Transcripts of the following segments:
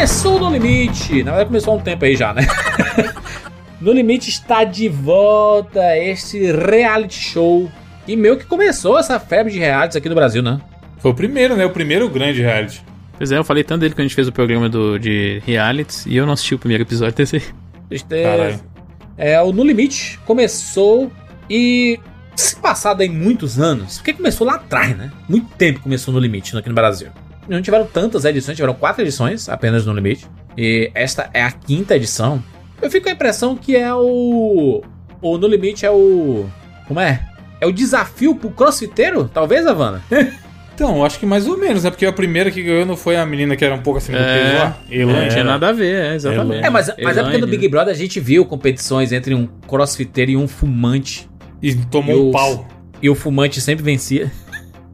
Começou no limite. Na verdade, começou há um tempo aí já, né? no limite está de volta este reality show. E meio que começou essa febre de realities aqui no Brasil, né? Foi o primeiro, né? O primeiro grande reality. Pois é, eu falei tanto dele quando a gente fez o programa do, de realities e eu não assisti o primeiro episódio desse. Este, é, o No Limite começou e se passado aí muitos anos, porque começou lá atrás, né? Muito tempo começou No Limite aqui no Brasil. Não tiveram tantas edições, tiveram quatro edições apenas No Limite. E esta é a quinta edição. Eu fico com a impressão que é o. O No Limite é o. Como é? É o desafio pro crossfiteiro? Talvez, Havana? Então, acho que mais ou menos, é porque a primeira que ganhou não foi a menina que era um pouco acima do É. peso lá? Não tinha nada a ver, é, exatamente. É, mas, mas é porque no Big Brother a gente viu competições entre um crossfiteiro e um fumante. E tomou E um os- pau. E o fumante sempre vencia.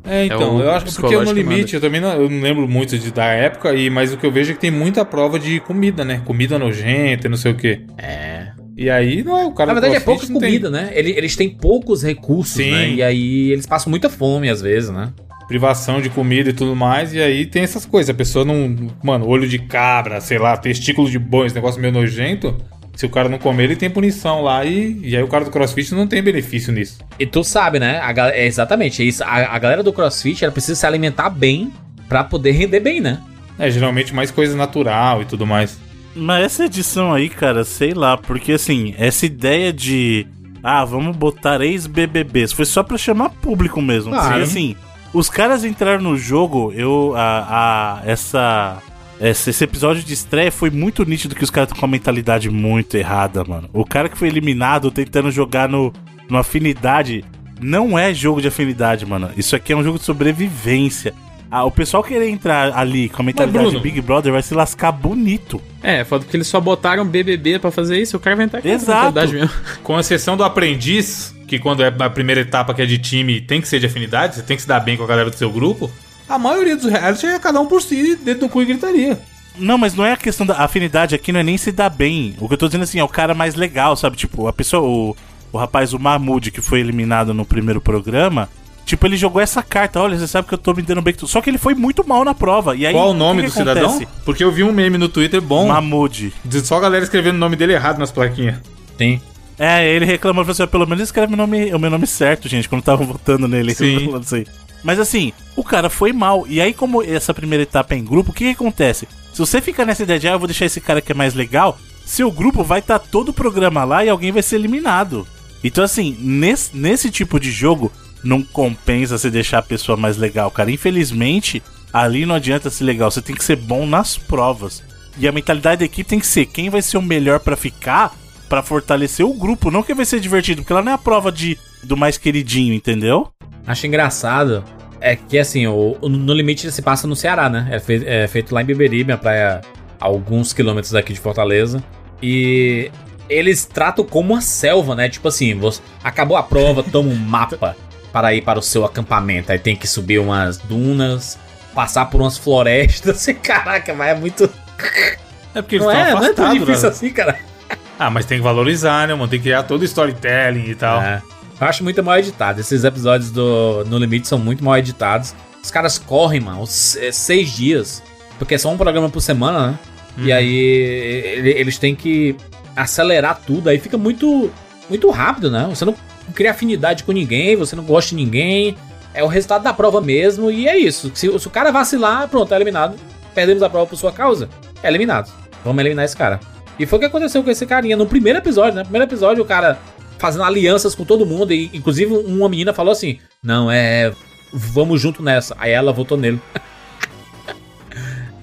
É, então, o eu acho que porque no psicológico limite, eu também não, eu não lembro muito de, da época, e, mas o que eu vejo é que tem muita prova de comida, né? Comida nojenta e não sei o quê. É. E aí, não é o cara Na verdade é pouca não tem comida, né? Eles, eles têm poucos recursos, Sim. né? E aí eles passam muita fome às vezes, né? Privação de comida e tudo mais, e aí tem essas coisas. A pessoa não. Mano, olho de cabra, sei lá, testículo de boi, esse negócio meio nojento. Se o cara não comer, ele tem punição lá, e, e aí o cara do CrossFit não tem benefício nisso. E tu sabe, né? A, é exatamente, é isso. A, a galera do CrossFit ela precisa se alimentar bem pra poder render bem, né? É, geralmente mais coisa natural e tudo mais. Mas essa edição aí, cara, sei lá, porque assim, essa ideia de. Ah, vamos botar ex-BBBs foi só pra chamar público mesmo. Claro. Porque assim, os caras entraram no jogo, eu. A, a- essa, essa- Esse episódio de estreia foi muito nítido que os caras estão com uma mentalidade muito errada, mano. O cara que foi eliminado tentando jogar no, no afinidade não é jogo de afinidade, mano. Isso aqui é um jogo de sobrevivência. Ah, o pessoal querer entrar ali com a mentalidade Bruno- de Big Brother vai se lascar bonito. É, foda porque eles só botaram BBB pra fazer isso, o cara vai entrar com Exato. mesmo. Com exceção do aprendiz, que quando é a primeira etapa que é de time tem que ser de afinidade, você tem que se dar bem com a galera do seu grupo. A maioria dos reality é cada um por si, dentro do cu e gritaria. Não, mas não é a questão da afinidade aqui, não é nem se dar bem. O que eu tô dizendo assim, é o cara mais legal, sabe? Tipo, a pessoa, o, o rapaz, o Mahmoud, que foi eliminado no primeiro programa, tipo, ele jogou essa carta, olha, você sabe que eu tô me dando bem. Só que ele foi muito mal na prova. E aí, Qual o nome que do que cidadão? acontece? Porque eu vi um meme no Twitter bom, Mahmoud. de só a galera escrevendo o nome dele errado nas plaquinhas. Sim. É, ele reclamou, falou assim, pelo menos escreve o, nome, o meu nome certo, gente, quando estavam votando nele. Sim. falando isso aí. Mas assim, o cara foi mal. E aí, como essa primeira etapa é em grupo, o que, que acontece? Se você fica nessa ideia de, ah, eu vou deixar esse cara que é mais legal, seu grupo vai estar todo o programa lá e alguém vai ser eliminado. Então, assim, nesse, nesse tipo de jogo, não compensa você deixar a pessoa mais legal, cara. Infelizmente, ali não adianta ser legal, você tem que ser bom nas provas. E a mentalidade da equipe tem que ser quem vai ser o melhor pra ficar, pra fortalecer o grupo, não que vai ser divertido, porque ela não é a prova de do mais queridinho, entendeu? Acho engraçado é que assim, o, o No Limite se passa no Ceará, né? É, fei- é feito lá em Beberibe, a praia a alguns quilômetros daqui de Fortaleza. E eles tratam como uma selva, né? Tipo assim, você, acabou a prova, toma um mapa para ir para o seu acampamento. Aí tem que subir umas dunas, passar por umas florestas. Caraca, mas é muito. É porque eles Não estão é, não é tão afastados. difícil né? assim, cara. Ah, mas tem que valorizar, né, mano? Tem que criar todo o storytelling e tal. É. Eu acho muito mal editado. Esses episódios do No Limite são muito mal editados. Os caras correm, mano, é, seis dias. Porque é só um programa por semana, né? E aí ele- eles têm que acelerar tudo. Aí fica muito, muito rápido, né? Você não cria afinidade com ninguém, você não gosta de ninguém. É o resultado da prova mesmo. E é isso. Se, se o cara vacilar, pronto, é eliminado. Perdemos a prova por sua causa. É eliminado. Vamos eliminar esse cara. E foi o que aconteceu com esse carinha no primeiro episódio, né? No primeiro episódio, o cara fazendo alianças com todo mundo. E, inclusive, uma menina falou assim: Não, é. Vamos junto nessa. Aí ela votou nele.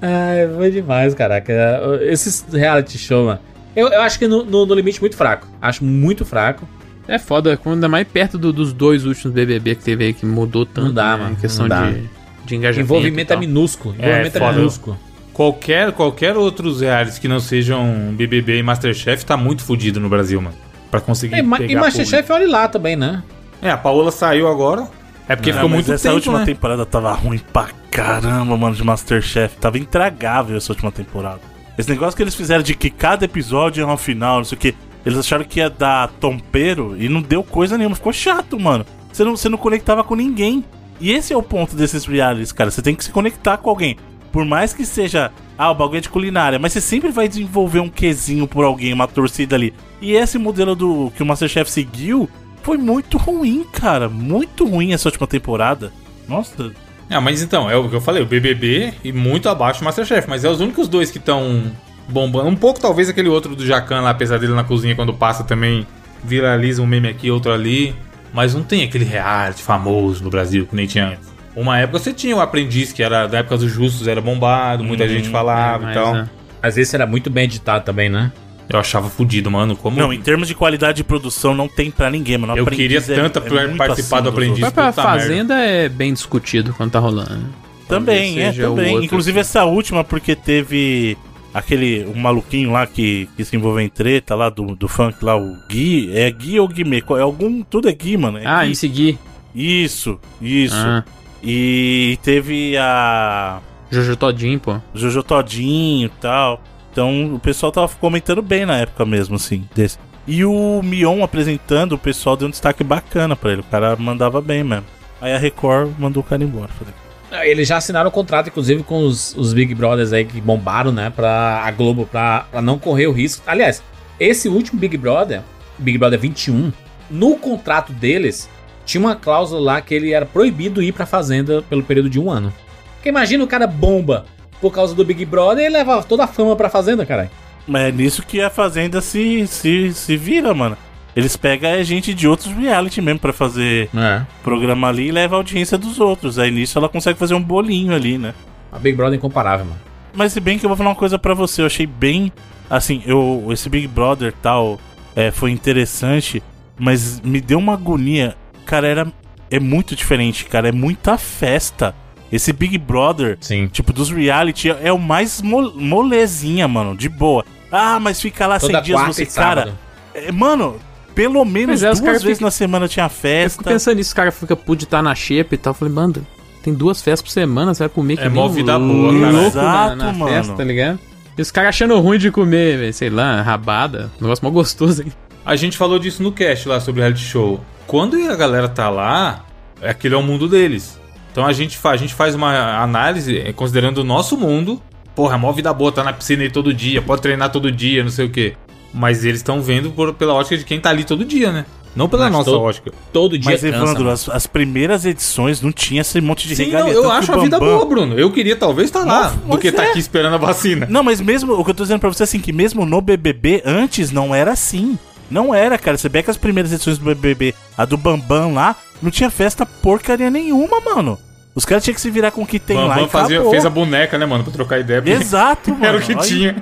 Ai, foi demais, caraca. Esses reality show, mano. Eu, eu acho que no, no, no limite muito fraco. Acho muito fraco. É foda, quando ainda mais perto do- dos dois últimos BBB que teve aí, que mudou tanto. Não dá, né, mano, Em questão dá. de, de engajamento. Envolvimento e é minúsculo. É, Envolvimento é, foda. minúsculo. Qualquer, qualquer outros realities que não sejam BBB e Masterchef tá muito fudido no Brasil, mano. Pra conseguir É, pegar e Masterchef, olha lá também, né? É, a Paola saiu agora. É porque Não, ficou mas muito essa tempo, última né? temporada tava ruim pra caramba, mano, de Masterchef. Tava intragável essa última temporada. Esse negócio que eles fizeram de que cada episódio é uma final, não sei o que. Eles acharam que ia dar tompeiro e não deu coisa nenhuma. Ficou chato, mano. Você não, você não conectava com ninguém. E esse é o ponto desses realities, cara. Você tem que se conectar com alguém. Por mais que seja, ah, o bagulho é de culinária, mas você sempre vai desenvolver um quesinho por alguém, uma torcida ali. E esse modelo do que o Masterchef seguiu foi muito ruim, cara. Muito ruim essa última temporada. Nossa, Ah, mas então, é o que eu falei, o BBB e muito abaixo do Masterchef, mas é os únicos dois que estão bombando. Um pouco talvez aquele outro do Jacan lá, apesar dele na cozinha quando passa também viraliza um meme aqui, outro ali, mas não tem aquele reality famoso no Brasil que nem tinha antes. Uma época você tinha o Aprendiz, que era da época dos Justos, era bombado, muita gente falava É, e mas, tal. é. Às vezes era muito bem editado também, né? Eu achava fudido, mano, como... Não, em termos de qualidade de produção, não tem pra ninguém, mano. O Eu queria tanto muito participar do Aprendiz. Vai pra Puta merda. Fazenda é bem discutido quando tá rolando. Também, é, também. Inclusive assim. essa última, porque teve aquele um maluquinho lá que, que se envolveu em treta lá do, do funk lá, o Gui. É Gui ou Guimê? É algum. Tudo é Gui, mano. É Ah, Gui. em seguir. Isso, isso. Ah, E teve a Jojo Todinho, pô. Jojo Todinho e tal. Então o pessoal tava comentando bem na época mesmo, assim, desse. E o Mion apresentando, o pessoal deu um destaque bacana pra ele. O cara mandava bem mesmo. Aí a Record mandou o cara embora. Falei, Ah, Eles já assinaram o contrato, inclusive, com os, os Big Brothers aí que bombaram, né? Pra a Globo, pra, pra não correr o risco. Aliás, esse último Big Brother, Big Brother 21, no contrato deles, tinha uma cláusula lá que ele era proibido ir pra fazenda pelo período de um ano. Porque imagina o cara bomba por causa do Big Brother e leva toda a fama pra fazenda, caralho. Mas é nisso que a Fazenda se, se, se vira, mano. Eles pegam a gente de outros reality mesmo pra fazer É. programa ali e leva a audiência dos outros. Aí nisso ela consegue fazer um bolinho ali, né? A Big Brother é incomparável, mano. Mas se bem que eu vou falar uma coisa pra você, eu achei bem. Assim, eu esse Big Brother tal é, foi interessante, mas me deu uma agonia. Cara, era. É muito diferente, cara. É muita festa. Esse Big Brother, Sim. tipo, dos reality, é, o mais mo- molezinha, mano, de boa. Ah, mas fica lá 100 Toda dias quarta você, cara. é, mano, pelo menos é, duas vezes ficam- na semana tinha Eu fico festa. pensando nisso, o cara fica pude estar na xepa e tal. Eu falei, mano, tem duas festas por semana, você vai comer que É mó vida boa, cara. louco na, Exato, na mano. festa, tá ligado? E os caras achando ruim de comer, sei lá, rabada. Um negócio mó gostoso, hein? A gente falou disso no cast lá sobre reality show. Quando a galera tá lá, é aquele é o mundo deles. Então a gente, fa a gente faz uma análise eh, considerando o nosso mundo. Porra, é mó vida boa, tá na piscina aí todo dia, pode treinar todo dia, não sei o quê. Mas eles estão vendo por- pela ótica de quem tá ali todo dia, né? Não pela Mas nossa todo- ótica. Todo dia Mas, cansa, Evandro, as, as primeiras edições não tinha esse monte de Sim, regalia. não, eu acho a vida boa, Bruno. Eu queria talvez estar lá, Mas- do que mas tá é. aqui esperando a vacina. Não, mas mesmo o que eu tô dizendo pra você assim, que mesmo no BBB antes não era assim. Não era, cara. Você vê que as primeiras edições do BBB, a do Bambam lá, não tinha festa porcaria nenhuma, mano. Os caras tinham que se virar com o que tem lá Bambam e fazia, acabou. fez a boneca, né, mano, pra trocar ideia. Exato, mano. Era o que Olha, tinha.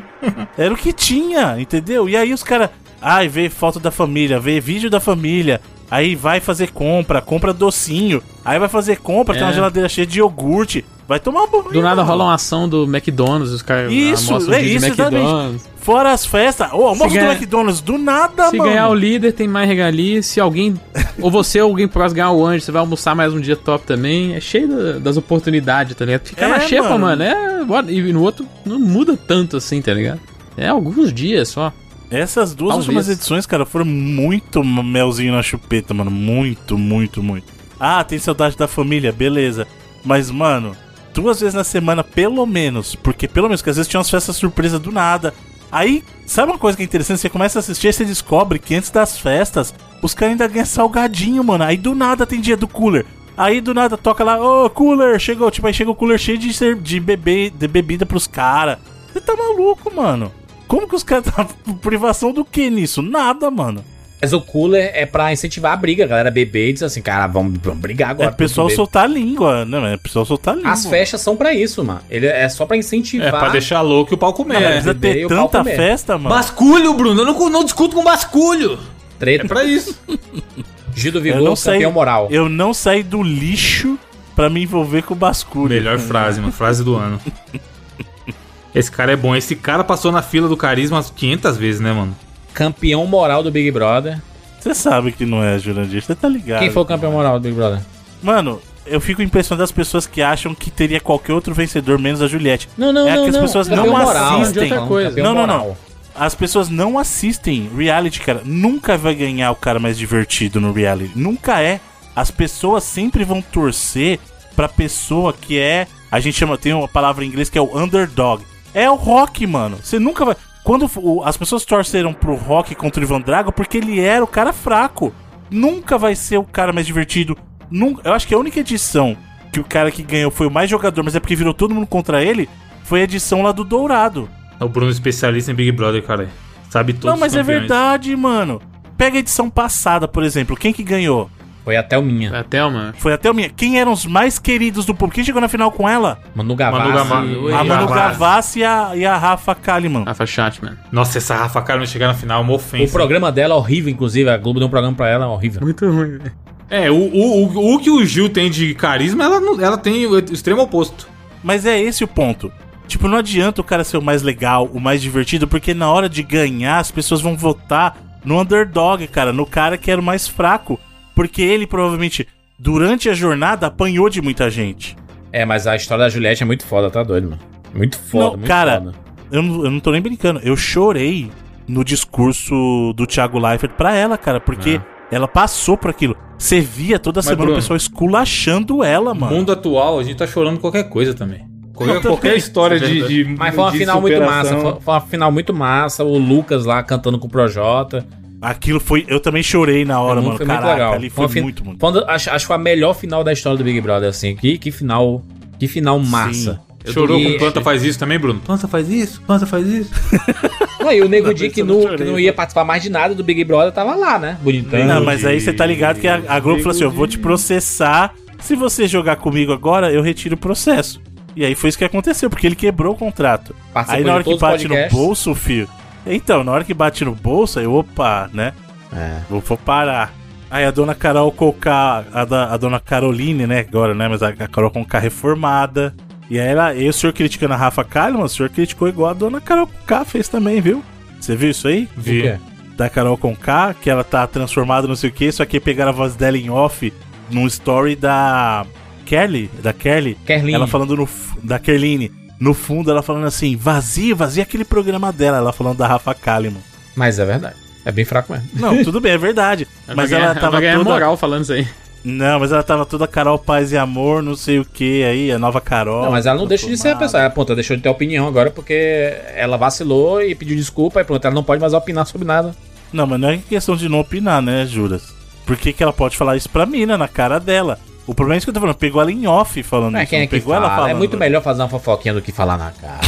Era o que tinha, entendeu? E aí os caras, ai, vê foto da família, vê vídeo da família, aí vai fazer compra, compra docinho, aí vai fazer compra, tem uma É. geladeira cheia de iogurte, vai tomar banho. Do nada rola uma ação do McDonald's, os caras Isso, um é isso, McDonald's. Fora as festas, ô, almoço Se do ganha- McDonald's, do nada, Se mano. ganhar o líder, tem mais regalia. Se alguém. ou você ou alguém próximo ganhar o anjo, você vai almoçar mais um dia top também. É cheio da- das oportunidades, tá ligado? Ficar É, na xepa, mano. mano. é. E no outro não muda tanto assim, tá ligado? É alguns dias só. Essas duas Talvez. últimas edições, cara, foram muito melzinho na chupeta, mano. Muito, muito, muito. Ah, tem saudade da família, beleza. Mas, mano, duas vezes na semana, pelo menos. Porque, pelo menos, que às vezes tinha umas festas surpresa do nada. Aí, sabe uma coisa que é interessante? Você começa a assistir e você descobre que antes das festas, os caras ainda ganham salgadinho, mano. Aí do nada tem dia do cooler. Aí do nada toca lá, ô cooler, chegou. Tipo, aí chega o cooler cheio de, de, bebê, de bebida pros caras. Você tá maluco, mano. Como que os caras tá privação do que nisso? Nada, mano. Mas o cooler é pra incentivar a briga, a galera beber e dizer assim, cara, vamos, vamos brigar É agora. o pessoal beber. soltar a língua, né? É o pessoal soltar a língua. As festas são pra isso, mano. Ele é só pra incentivar. É, pra deixar louco e o pau comer. Não, mas É. precisa ter tanta comer. festa, mano. Basculho, Bruno. Eu não, não discuto com basculho. Treta. É pra isso. Gil do Eu Vigor, não saí- campeão moral. Eu não saí do lixo pra me envolver com o basculho. Melhor frase, mano. Frase do ano. Esse cara é bom. Esse cara passou na fila do carisma umas 500 vezes, né, mano? Campeão moral do Big Brother. Você sabe que não é, Jurandir. Você tá ligado. Quem foi o campeão moral do Big Brother? Mano, eu fico impressionado das pessoas que acham que teria qualquer outro vencedor menos a Juliette. Não, não, É não. que as não. pessoas Campeão não moral, assistem. de outra coisa. Não, não, não. As pessoas não assistem reality, cara. Nunca vai ganhar o cara mais divertido no reality. Nunca é. As pessoas sempre vão torcer pra pessoa que é A gente chama, tem uma palavra em inglês que é o underdog. É o Rock, mano. Você nunca vai. Quando o- as pessoas torceram pro Rock contra o Ivan Drago, porque ele era o cara fraco. Nunca vai ser o cara mais divertido. Nunca, eu acho que a única edição que o cara que ganhou foi o mais jogador, mas é porque virou todo mundo contra ele, foi a edição lá do Dourado. O Bruno é especialista em Big Brother, cara. Sabe todos Não, mas é verdade, mano. Pega a edição passada, por exemplo. Quem que ganhou? Foi até o minha. A Thelma. Foi até o minha. Quem eram os mais queridos do público? Quem chegou na final com ela? Manu Gavassi. Manu Gavassi. Oi. a Manu Gavassi. E a, e a Rafa Kalimann. Rafa Chatman. Nossa, essa Rafa Kalimann chegar na final é uma O ofensa. programa dela é horrível, inclusive. A Globo deu um programa pra ela horrível. Muito ruim, velho. É, o, o, o, o que o Gil tem de carisma, ela, não- ela tem o extremo oposto. Mas é esse o ponto. Tipo, não adianta o cara ser o mais legal, o mais divertido, porque na hora de ganhar, as pessoas vão votar no underdog, cara, no cara que era o mais fraco. Porque ele provavelmente, durante a jornada, apanhou de muita gente. É, mas a história da Juliette é muito foda, tá doido, mano. Muito foda, Não, muito cara, foda. Eu não, eu não tô nem brincando. Eu chorei no discurso do Thiago Leifert pra ela, cara, porque ela passou por aquilo. Você via toda semana Bruno, o pessoal esculachando ela, No mano. mundo atual, a gente tá chorando qualquer coisa também. Qualquer, qualquer história de, de. Mas foi uma final muito massa. superação. Foi, foi uma final muito massa. O Lucas lá cantando com o Projota. Aquilo foi. Eu também chorei na hora, mano. muito- foi muito Caraca, legal. ali foi muito, muito. da- acho, acho que foi a melhor final da história do Big Brother, assim. Que, que final. Que final massa. Eu Chorou e- com planta faz isso também, Bruno? Planta faz isso, planta faz isso. Não, e o Nego Di que, não que não ia participar mais de nada do Big Brother tava lá, né? Bonitão. Não, mas aí você tá ligado que a, a Globo falou assim: eu vou te processar. Se você jogar comigo agora, eu retiro o processo. E aí foi isso que aconteceu, porque ele quebrou o contrato. Participou aí na hora que bate no podcasts. bolso, filho. Então, na hora que bate no bolso, aí, opa, né? É. Vou, vou parar. Aí a dona Carol Conká, a, da- a dona Caroline, né? Agora, né? Mas a, a Carol Conká reformada. E aí ela, e o senhor criticando a Rafa Kalimann, o senhor criticou igual a dona Carol Conká fez também, viu? Você viu isso aí? O quê? Da Carol Conká, que ela tá transformada não sei o que, só que pegaram a voz dela em off num story da Kelly, da Kelly. Kerline. Ela falando no, f- da Kerline. No fundo, ela falando assim, vazia, vazia aquele programa dela. Ela falando da Rafa Kalimann. Mas é verdade. É bem fraco mesmo. Não, tudo bem, é verdade. mas vai ela ganhar- tava ganhar toda... moral falando isso aí. Não, mas ela tava toda Carol Paz e Amor, não sei o que aí, a nova Carol. Não, mas ela não deixa de ser a pessoa. Ela, ponto, ela deixou de ter opinião agora porque ela vacilou e pediu desculpa e pronto, ela não pode mais opinar sobre nada. Não, mas não é questão de não opinar, né, Juras? Por que, que ela pode falar isso pra mina, na cara dela? O problema é isso que eu tô falando, pegou ela em off falando Não é isso, quem é que pegou ela fala. É falando. muito melhor fazer uma fofoquinha do que falar na cara.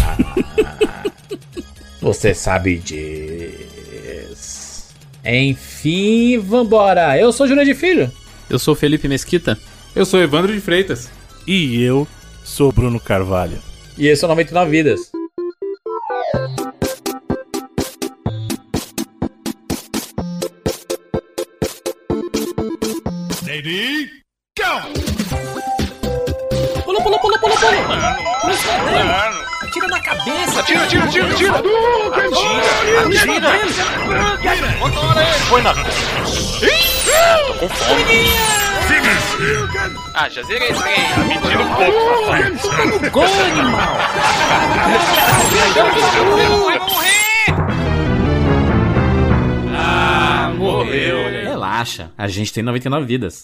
Você sabe disso. Enfim, vambora. Eu sou Júlio de Filho. Eu sou o Felipe Mesquita. Eu sou Evandro de Freitas. E eu sou Bruno Carvalho. E esse é o 99 Vidas. Pula, pula, pula, pula, pula. Atira na cabeça. Atira, atira, atira, atira! Atira! Atira! Põe na. Tô com fome. Ah, já zerei esse trem. Me tira um pouco, papai. Gol, animal. Vai morrer! Ah, morreu. Relaxa, a gente tem 99 vidas.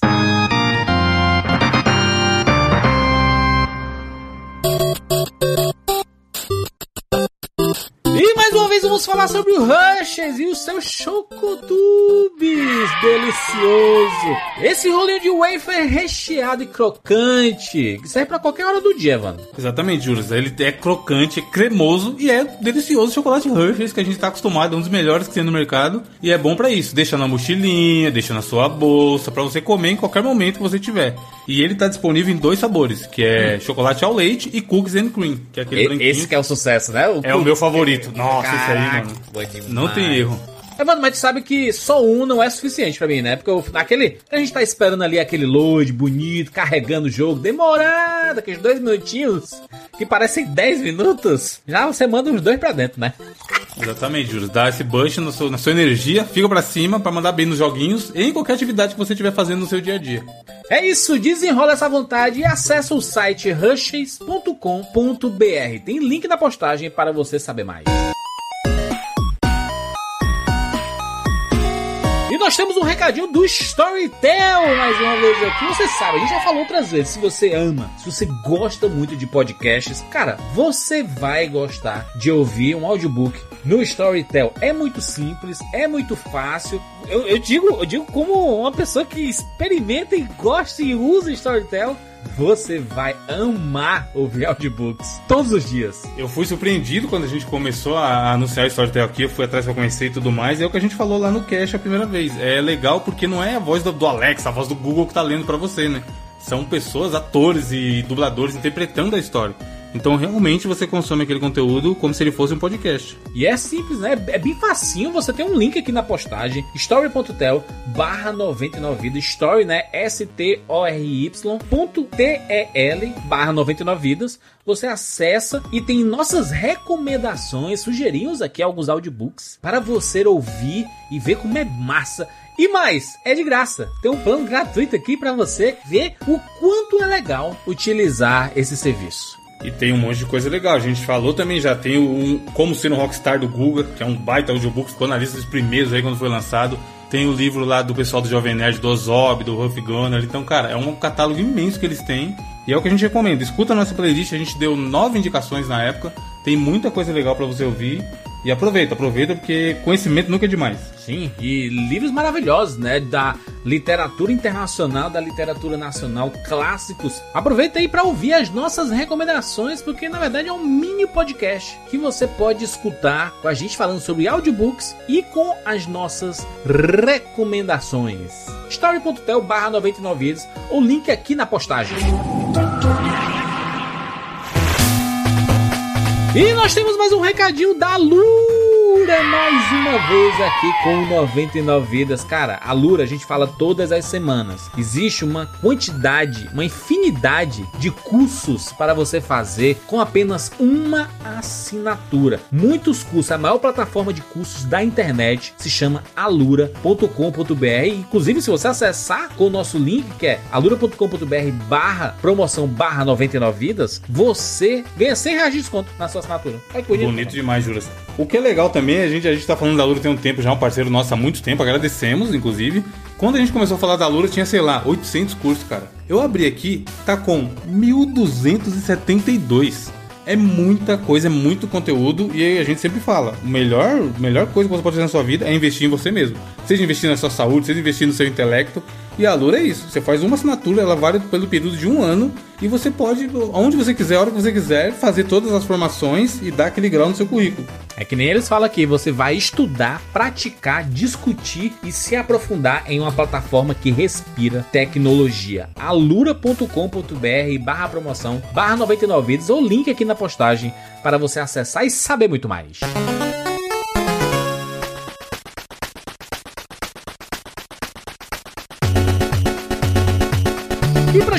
Vamos falar sobre o Rushes e o seu Chocotubes delicioso. Esse rolinho de wafer recheado e crocante, que serve pra qualquer hora do dia, mano. Exatamente, Juras. Ele é crocante, é cremoso e é delicioso o chocolate Hershey's que a gente tá acostumado, é um dos melhores que tem no mercado. E é bom pra isso. Deixa na mochilinha, deixa na sua bolsa, pra você comer em qualquer momento que você tiver. E ele tá disponível em dois sabores, que é chocolate ao leite e cookies and cream, que é aquele E- branquinho. esse que é o sucesso, né? É o meu favorito. Nossa, esse aí, Caraca, mano. Não tem erro. É, mano, mas tu sabe que só um não é suficiente pra mim, né? Porque eu, naquele. A gente tá esperando ali aquele load bonito, carregando o jogo, demorado, aqueles dois minutinhos, que parecem 10 minutos. Já você manda os dois pra dentro, né? Exatamente, Juras. Dá esse boost no seu- na sua energia, fica pra cima pra mandar bem nos joguinhos e em qualquer atividade que você estiver fazendo no seu dia a dia. É isso, desenrola essa vontade e acessa o site rushes.com.br. Tem link na postagem para você saber mais. Nós temos um recadinho do Storytel mais uma vez aqui. Você sabe, a gente já falou outras vezes. Se você ama, se você gosta muito de podcasts, cara, você vai gostar de ouvir um audiobook no Storytel. É muito simples, é muito fácil. Eu, eu digo, eu digo como uma pessoa que experimenta e gosta e usa Storytel. Você vai amar ouvir audiobooks todos os dias. Eu fui surpreendido quando a gente começou a anunciar o Storytel aqui, eu fui atrás pra conhecer e tudo mais, e é o que a gente falou lá no Cash a primeira vez. É legal porque não é a voz do, do a voz do Google que tá lendo pra você, né? São pessoas, atores e dubladores interpretando a história. Então realmente você consome aquele conteúdo como se ele fosse um podcast. E é simples, né? É bem facinho. Você tem um link aqui na postagem: story.tel barra 99 vidas. Story, né? S-T-O-R-Y ponto T-E-L barra 99 vidas. Você acessa e tem nossas recomendações. Sugerimos aqui alguns audiobooks para você ouvir e ver como é massa. E mais, é de graça. Tem um plano gratuito aqui para você ver o quanto é legal utilizar esse serviço. E tem um monte de coisa legal. A gente falou também, já tem um, Como Ser um Rockstar do Guga, que é um baita audiobook, ficou na lista dos primeiros aí quando foi lançado. Tem o livro lá do pessoal do Jovem Nerd, do Ozob, do Ruff Gunner. Então, cara, é um catálogo imenso que eles têm. E é o que a gente recomenda. Escuta a nossa playlist, a gente deu nove indicações na época. Tem muita coisa legal para você ouvir. E aproveita, aproveita, porque conhecimento nunca é demais. Sim, e livros maravilhosos, né? Da literatura internacional, da literatura nacional, clássicos. Aproveita aí para ouvir as nossas recomendações, porque na verdade é um mini podcast que você pode escutar com a gente falando sobre audiobooks e com as nossas recomendações. story.tel barra 99 vidas, o link aqui na postagem. E nós temos mais um recadinho da Lura, mais uma vez aqui com 99 vidas. Cara, a Lura a gente fala todas as semanas. Existe uma quantidade, uma infinidade de cursos para você fazer com apenas uma assinatura. Muitos cursos, a maior plataforma de cursos da internet se chama alura.com.br. Inclusive, se você acessar com o nosso link, que é alura.com.br barra promoção barra 99 vidas, você ganha 100 reais de desconto na sua assinatura. Que bonito. Bonito demais, Juras. O que é legal também, a gente, a gente tá falando da Lura tem um tempo já, um parceiro nosso há muito tempo, agradecemos, inclusive. Quando a gente começou a falar da Lura, tinha, sei lá, 800 cursos, cara. Eu abri aqui, tá com 1272. É muita coisa, é muito conteúdo e a gente sempre fala, melhor, melhor coisa que você pode fazer na sua vida é investir em você mesmo. Seja investir na sua saúde, seja investir no seu intelecto. E a Lura é isso. Você faz uma assinatura, ela vale pelo período de um ano e você pode, onde você quiser, a hora que você quiser, fazer todas as formações e dar aquele grau no seu currículo. É que nem eles falam aqui, você vai estudar, praticar, discutir e se aprofundar em uma plataforma que respira tecnologia. alura.com.br barra promoção, barra 99 vídeos ou link aqui na postagem para você acessar e saber muito mais. E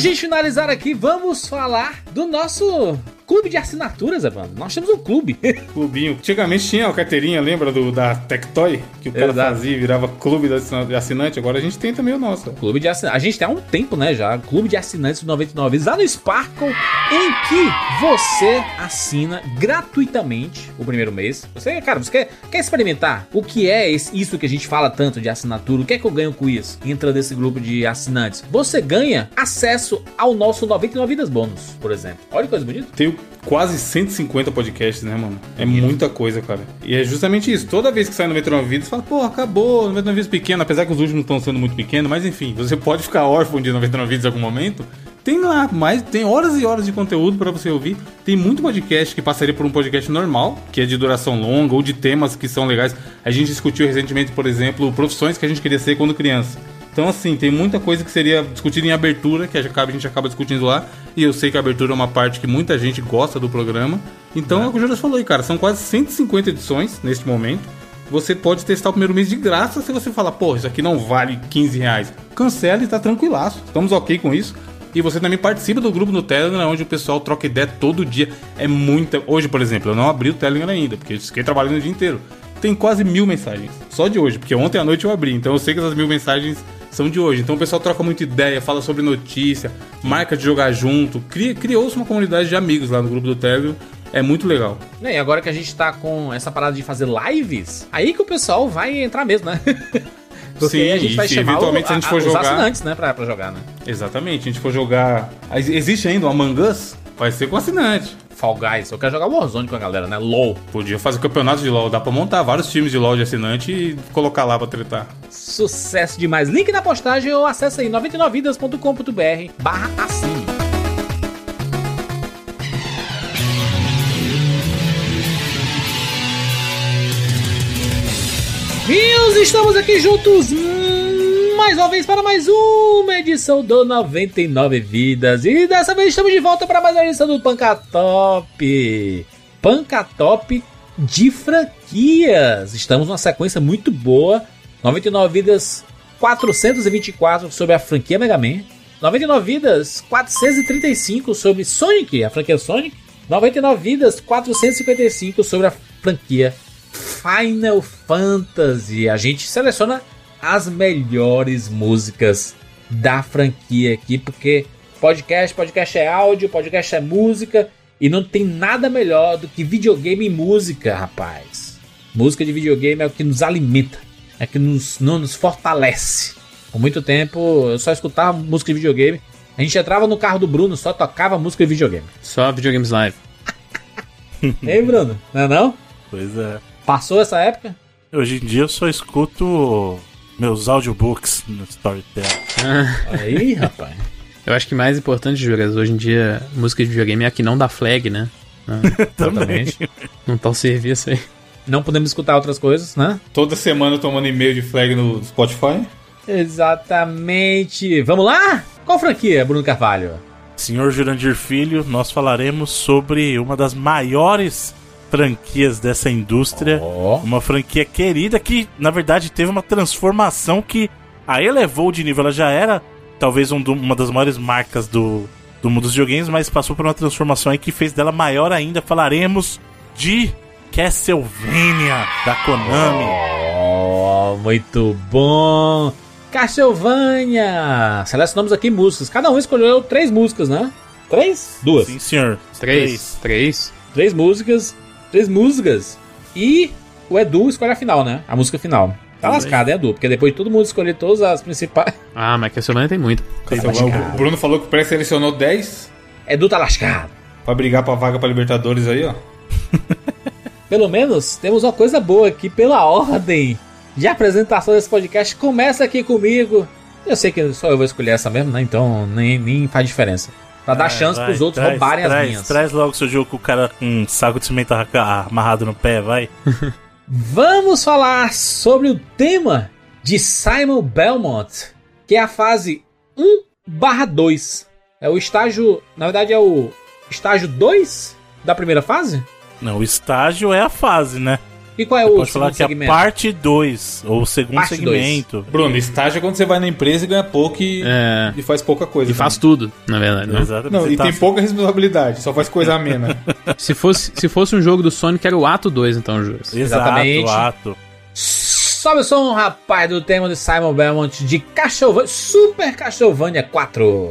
gente finalizar aqui, vamos falar do nosso clube de assinaturas, Evandro. Nós temos um clube. Clubinho. Antigamente tinha a carteirinha, lembra do da Tectoy? Que o cara Exato. fazia virava clube de assina- de assinante. Agora a gente tem também o nosso. Clube de assinantes. A gente tem há um tempo, né, já. Clube de assinantes do 99 vezes lá no Sparkle, em que você assina gratuitamente o primeiro mês. Você, cara, você quer, quer experimentar o que é esse- isso que a gente fala tanto de assinatura? O que é que eu ganho com isso? Entra nesse grupo de assinantes. Você ganha acesso ao nosso 99 vidas bônus, por exemplo. Olha que coisa bonita. Tenho quase 150 podcasts, né, mano? É muita coisa, cara. E é justamente isso. Toda vez que sai 99 vídeos, você fala, pô, acabou, 99 vídeos pequeno, apesar que os últimos estão sendo muito pequenos, mas enfim, você pode ficar órfão de 99 vídeos em algum momento. Tem lá, mais, tem horas e horas de conteúdo pra você ouvir. Tem muito podcast que passaria por um podcast normal, que é de duração longa, ou de temas que são legais. A gente discutiu recentemente, por exemplo, profissões que a gente queria ser quando criança. Então, assim, tem muita coisa que seria discutida em abertura, que a gente acaba- discutindo lá. E eu sei que a abertura é uma parte que muita gente gosta do programa. Então, é, o que o Jonas falou aí, cara. São quase 150 edições neste momento. Você pode testar o primeiro mês de graça se você falar, pô, isso aqui não vale 15 reais. Cancela e tá tranquilaço. Estamos ok com isso. E você também participa do grupo no Telegram, onde o pessoal troca ideia todo dia. É muita. Hoje, por exemplo, eu não abri o Telegram ainda, porque eu fiquei trabalhando o dia inteiro. Tem quase mil mensagens. Só de hoje, porque ontem à noite eu abri. Então eu sei que essas mil mensagens são de hoje. Então o pessoal troca muita ideia, fala sobre notícia, marca de jogar junto. Criou-se uma comunidade de amigos lá no grupo do Telegram. É muito legal. E agora que a gente tá com essa parada de fazer lives, aí que o pessoal vai entrar mesmo, né? Porque Sim, a gente vai chamar o, eventualmente se a gente for jogar- assinantes, né, pra, pra jogar, né? Exatamente, a gente for jogar. Existe ainda o Among Us? Vai ser com assinante. Fall Guys. Eu quero jogar Warzone com a galera, né? LOL. Podia fazer campeonato de LoL, dá pra montar vários times de LoL de assinante e colocar lá pra tretar. Sucesso demais. Link na postagem ou acessa aí 99vidas.com.br barra assine. Meus, estamos aqui juntos mais uma vez para mais uma edição do 99 Vidas. E dessa vez estamos de volta para mais uma edição do Pancatop. Pancatop de franquias. Estamos numa sequência muito boa. 99 Vidas 424 sobre a franquia Mega Man. 99 Vidas 435 sobre Sonic, a franquia Sonic. 99 Vidas 455 sobre a franquia Final Fantasy. A gente seleciona as melhores músicas da franquia aqui, porque podcast, podcast é áudio, podcast é música, e não tem nada melhor do que videogame e música, rapaz. Música de videogame é o que nos alimenta, é o que nos, não nos fortalece. Por muito tempo eu só escutava música de videogame. A gente entrava no carro do Bruno, só tocava música de videogame. Só videogames live. Ei, Bruno, não é não? Pois é. Passou essa época? Hoje em dia eu só escuto meus audiobooks no Storytel. Aí, rapaz. Eu acho que mais importante, Juras, hoje em dia, música de videogame é a que não dá flag, né? Exatamente. Não tá o serviço aí. Não podemos escutar outras coisas, né? Toda semana tomando e-mail de flag no Spotify. Exatamente. Vamos lá? Qual franquia, Bruno Carvalho? Senhor Jurandir Filho, nós falaremos sobre uma das maiores franquias dessa indústria. Ó. Uma franquia querida que, na verdade, teve uma transformação que a elevou de nível. Ela já era, talvez, um do- uma das maiores marcas do, do mundo dos videogames, mas passou por uma transformação aí que fez dela maior ainda. Falaremos de Castlevania, da Konami. Oh, muito bom. Castlevania. Selecionamos aqui músicas. Cada um escolheu três músicas, né? Três? Duas. Sim, senhor. Três. Três. Três músicas. Três músicas. E o Edu escolhe a final, né? A música final. Tá Também. lascado, hein, Edu? Porque depois de todo mundo escolher todas as principais. Ah, mas Castlevania tem muito. O Bruno falou que pré-selecionou 10 Edu tá lascado. pra brigar pra vaga pra Libertadores aí, ó. Pelo menos temos uma coisa boa aqui pela ordem de apresentação desse podcast. Começa aqui comigo. Eu sei que só eu vou escolher essa mesmo, né? Então nem, nem faz diferença. Pra dar É, chance vai, pros outros traz, roubarem traz, as minhas. Traz logo seu jogo com o cara com um saco de cimento arra- amarrado no pé, vai. Vamos falar sobre o tema de Simon Belmont, que é a fase 1/2. É o estágio, na verdade é o estágio 2 da primeira fase? Não, o estágio é a fase, né? E qual é o Pode falar que é a segmento? parte 2, ou o segundo Parte segmento. Bruno, estágio é quando você vai na empresa e ganha pouco e, É. e faz pouca coisa. E faz tudo, na verdade. Né? Exatamente. Não, e tá- tem pouca responsabilidade, só faz coisa amena. Se, fosse, se fosse um jogo do Sonic, era o ato 2, então. Exato, Exatamente. ato. Sobe o som, rapaz, do tema de Simon Belmont de Castlevania, Super Castlevania 4.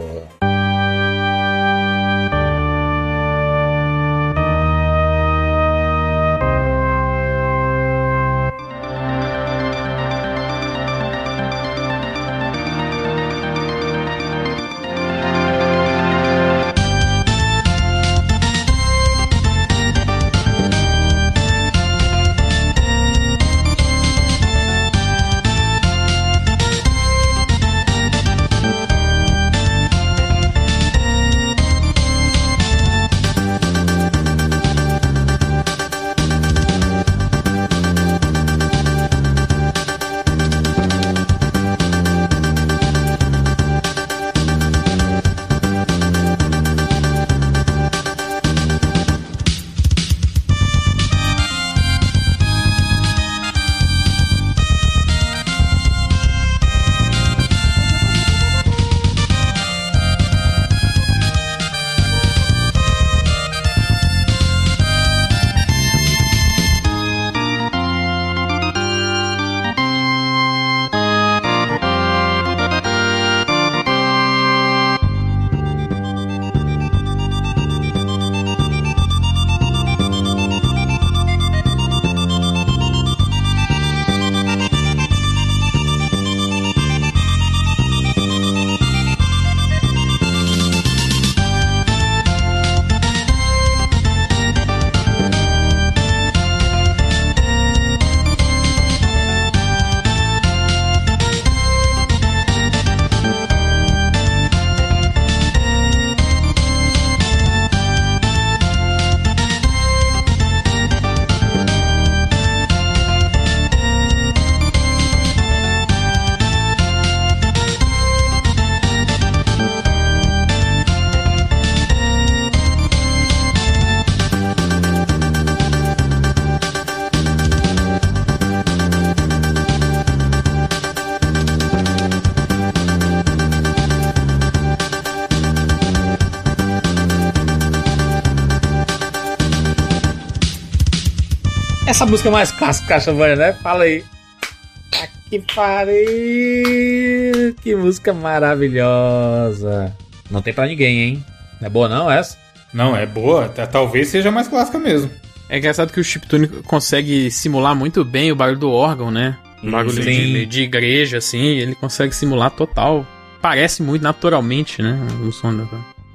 Essa música é mais clássica do Castlevania, né? Fala aí. Ah, que pariu! Que música maravilhosa. Não tem pra ninguém, hein? Não é boa não essa? Não, é boa. T- Talvez seja mais clássica mesmo. É engraçado que o chiptune consegue simular muito bem o barulho do órgão, né? O barulho de, de igreja, assim, ele consegue simular total. Parece muito naturalmente, né? O som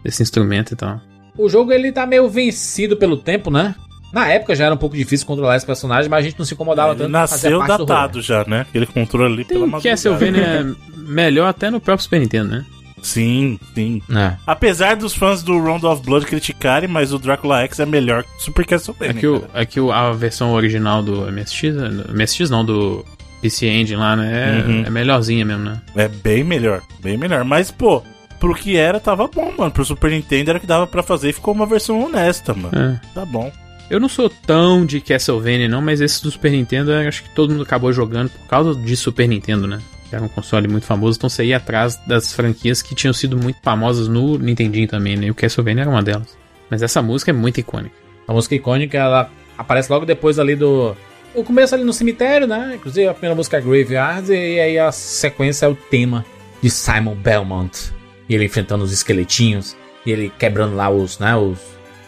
desse instrumento e tal. O jogo ele tá meio vencido pelo tempo, né? Na época já era um pouco difícil controlar esse personagem, mas a gente não se incomodava Ele tanto. nasceu parte do rolê. datado já, né? Aquele controle ali Tem pela um Castlevania melhor até no próprio Super Nintendo, né? Sim, sim. É. Apesar dos fãs do Round of Blood criticarem, mas o Drácula X é melhor que o Super Castlevania. Aqui, o, cara. aqui o- a versão original do MSX, né? MSX não, do PC Engine lá, né? É, Uhum. é melhorzinha mesmo, né? É bem melhor, bem melhor. Mas, pô, pro que era, tava bom, mano. Pro Super Nintendo era o que dava pra fazer e ficou uma versão honesta, mano. É. Tá bom. Eu não sou tão de Castlevania, não, mas esse do Super Nintendo acho que todo mundo acabou jogando por causa de Super Nintendo, né? Que era um console muito famoso, então você ia atrás das franquias que tinham sido muito famosas no Nintendinho também, né? E o Castlevania era uma delas. Mas essa música é muito icônica. A música icônica, ela aparece logo depois ali do. O começo ali no cemitério, né? Inclusive a primeira música é Graveyard, e aí a sequência é o tema de Simon Belmont. E ele enfrentando os esqueletinhos, e ele quebrando lá os, né, os,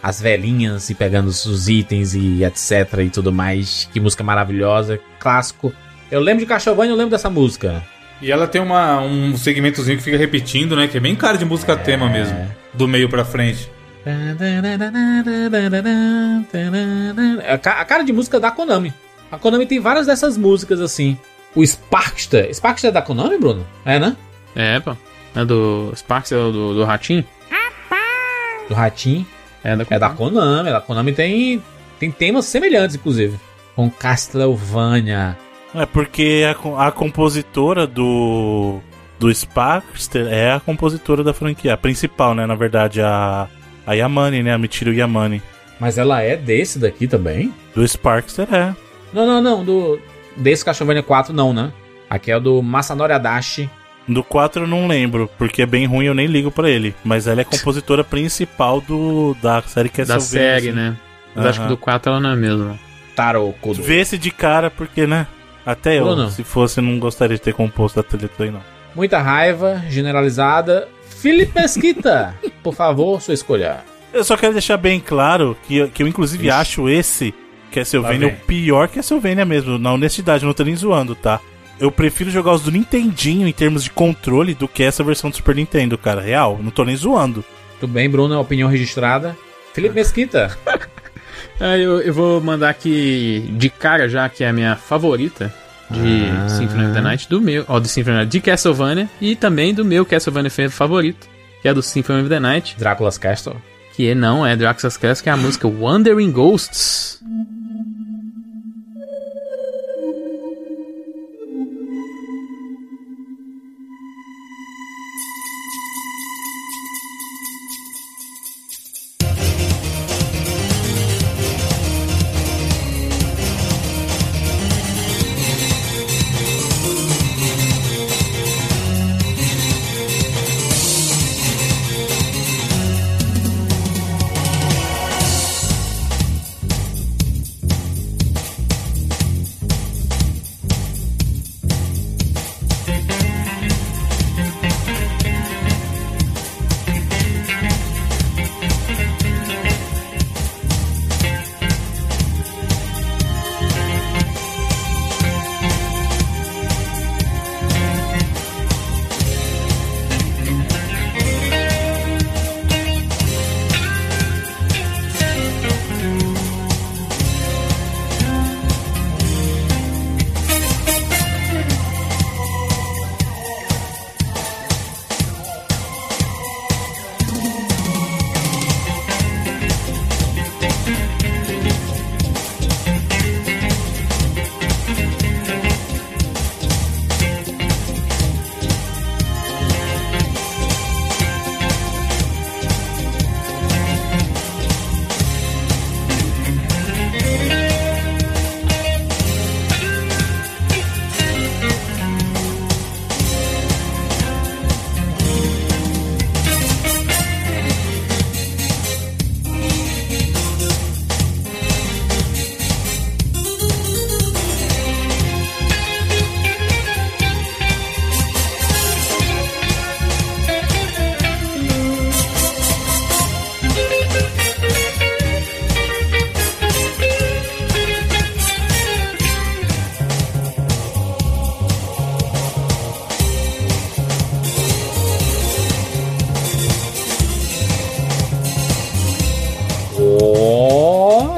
as velhinhas e pegando os, itens e etc e tudo mais. Que música maravilhosa, clássico. Eu lembro de Castlevania, eu lembro dessa música. E ela tem uma, um segmentozinho que fica repetindo, né? Que é bem cara de música tema mesmo. Do meio pra frente. A ca- a cara de música da Konami. A Konami tem várias dessas músicas assim. O Sparkster. Sparkster é da Konami, Bruno? É, né? É, pô. É do Sparks, é do, do Ratinho? Do Ratinho. É da É da Konami. A Konami tem, tem temas semelhantes, inclusive. Com Castlevania. É porque a, a compositora do do Sparkster é a compositora da franquia, a principal, né? Na verdade, a a Yamane, né? A Michiru Yamane. Mas ela é desse daqui também? Do Sparkster é. Não, não, não. Do, desse Castlevania 4, não, né? Aqui é o do Masanori Adachi. Do 4 eu não lembro, porque é bem ruim, eu nem ligo pra ele. Mas ela é a compositora principal do da série Da Castlevania. série, assim. né? Mas acho que do 4 ela não é mesmo. Taro Kodo. Vê esse de cara, porque, né? Até eu, Bruno. se fosse, não gostaria de ter composto a trilha aí, não. Muita raiva, generalizada. Felipe Mesquita, por favor, sua escolha. Eu só quero deixar bem claro que, eu- que eu, inclusive, Ixi. acho esse Castlevania Lá o vem. pior Castlevania mesmo, na honestidade, eu não tô nem zoando, tá? Eu prefiro jogar os do Nintendinho em termos de controle do que essa versão do Super Nintendo, cara. Real, não tô nem zoando. Tudo bem, Bruno, opinião registrada. Felipe Mesquita. É, eu, eu vou mandar aqui de cara já, que é a minha favorita de Ah. Symphony of the Night, do meu, ó, do Symphony of the Night, de Castlevania, e também do meu Castlevania fa- favorito, que é do Symphony of the Night, Drácula's Castle. que não é Draxus Castle, que é a música Wandering Ghosts.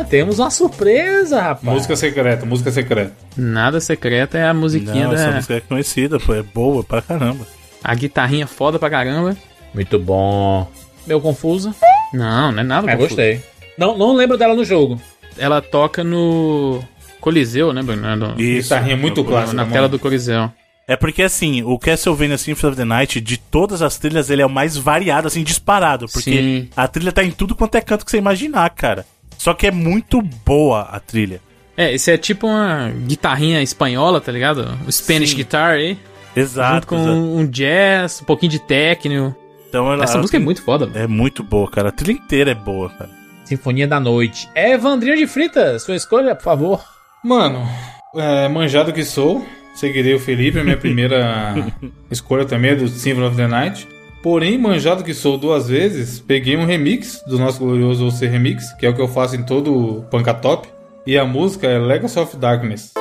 Temos uma surpresa, rapaz. Música secreta, música secreta. Nada secreta é a musiquinha Não, essa da. música é conhecida, pô, é boa pra caramba. A guitarrinha foda pra caramba. Muito bom. Meio confusa. Não, não é nada É, confuso. gostei. Não, não lembro dela no jogo. Ela toca no Coliseu, né, Bruno? No- Isso. Guitarrinha muito No- clássica. na mano. tela do Coliseu. É porque assim, o Castlevania Symphony of the Night, de todas as trilhas, ele é o mais variado, assim, disparado. Porque Sim. a trilha tá em tudo quanto é canto que você imaginar, cara. Só que é muito boa a trilha. É, esse é tipo uma guitarrinha espanhola, tá ligado? O Spanish Sim. Guitar aí. Exato. junto com exato. um jazz, um pouquinho de técnico. Então ela, Essa música é muito foda, mano. é muito boa, cara. A trilha inteira é boa, cara. Sinfonia da Noite. Evandrinho de Fritas, sua escolha, por favor. Mano, é, manjado que sou, seguirei o Felipe, a minha primeira escolha também é do Symphony of the Night. Porém, manjado que sou duas vezes, peguei um remix do nosso glorioso OC Remix, que é o que eu faço em todo o Pancatop. E a música é Legacy of Darkness.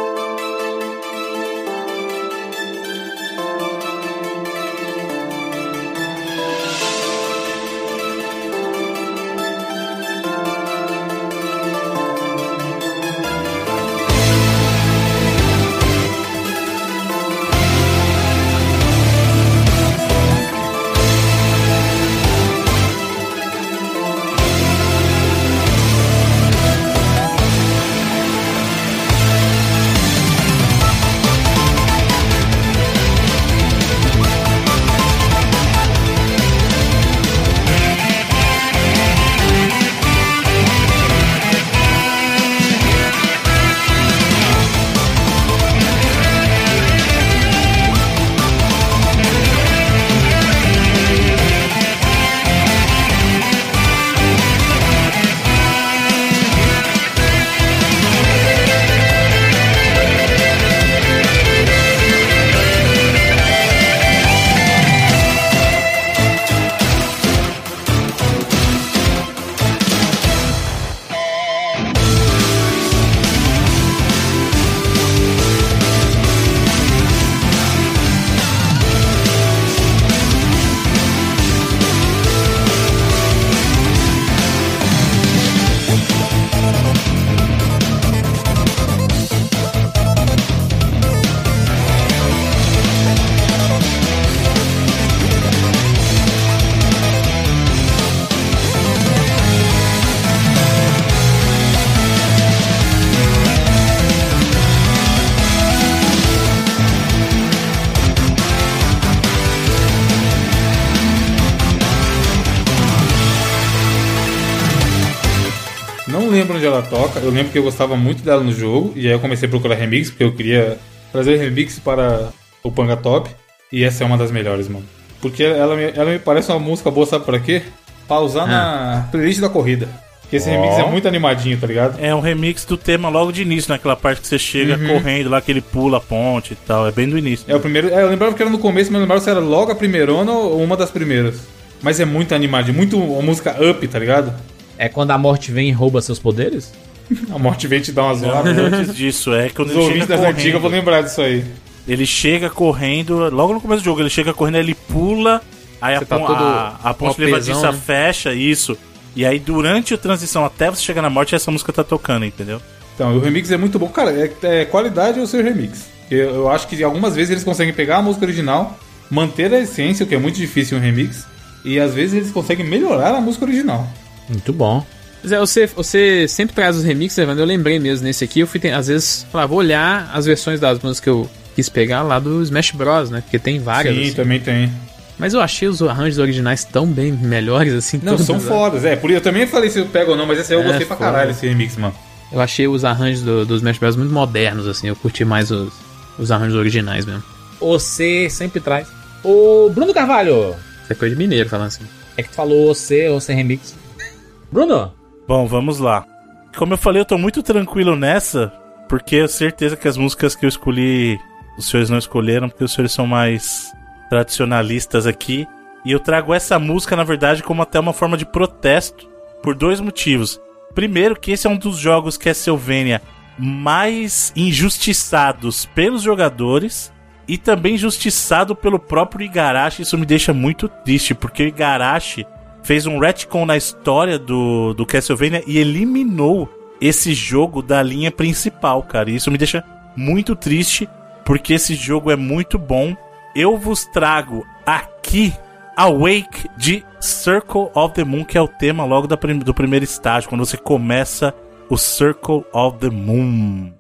Eu lembro que eu gostava muito dela no jogo, e aí eu comecei a procurar remix, porque eu queria trazer remix para o Panga Top, e essa é uma das melhores, mano. Porque ela me, ela me parece uma música boa, sabe pra quê? Pra usar na playlist da corrida. Porque esse Ó. remix é muito animadinho, tá ligado? É um remix do tema logo de início, naquela parte que você chega correndo lá, que ele pula a ponte e tal. É bem do início. É o primeiro. é, eu lembrava que era no começo, mas eu lembrava se era logo a primeirona ou uma das primeiras. Mas é muito animadinho, muito uma música up, tá ligado? É quando a morte vem e rouba seus poderes? A morte vem te dar umas Não, zoadas. antes disso, é quando Os ele ouvintes das antigas vão correndo. lembrar disso aí. Ele chega correndo, logo no começo do jogo, ele chega correndo, ele pula, aí a, tá pon- a, a ponte levadiça né? fecha, isso. E aí, durante a transição até você chegar na morte, essa música tá tocando, entendeu? Então, o remix é muito bom. Cara, é, é qualidade ou seu remix. Eu, eu acho que algumas vezes eles conseguem pegar a música original, manter a essência, o que é muito difícil em um remix, e às vezes eles conseguem melhorar a música original. Muito bom. Pois é, você, você sempre traz os remixes, Evandro. Eu lembrei mesmo nesse aqui. Eu fui, às vezes, falar, vou olhar as versões das músicas que eu quis pegar lá do Smash Bros, né? Porque tem várias. Sim, assim. também tem. Mas eu achei os arranjos originais tão bem melhores, assim. Não, são fodas. É, por isso eu também falei se eu pego ou não, mas esse aí eu É, gostei pra foda. caralho, esse remix, mano. Eu achei os arranjos do, dos Smash Bros muito modernos, assim. Eu curti mais os, os arranjos originais mesmo. Você sempre traz. Ô, Bruno Carvalho. Isso é coisa de mineiro falando assim. É que tu falou você ou sem remix. Bruno, Bom, vamos lá. Como eu falei, eu tô muito tranquilo nessa, porque eu certeza que as músicas que eu escolhi, os senhores não escolheram, porque os senhores são mais tradicionalistas aqui. E eu trago essa música, na verdade, como até uma forma de protesto, por dois motivos. Primeiro, que esse é um dos jogos Castlevania mais injustiçados pelos jogadores e também injustiçado pelo próprio Igarashi. Isso me deixa muito triste, porque o Igarashi fez um retcon na história do, do Castlevania e eliminou esse jogo da linha principal, cara. E isso me deixa muito triste, porque esse jogo é muito bom. Eu vos trago aqui Awake de Circle of the Moon, que é o tema logo do primeiro estágio, quando você começa o Circle of the Moon.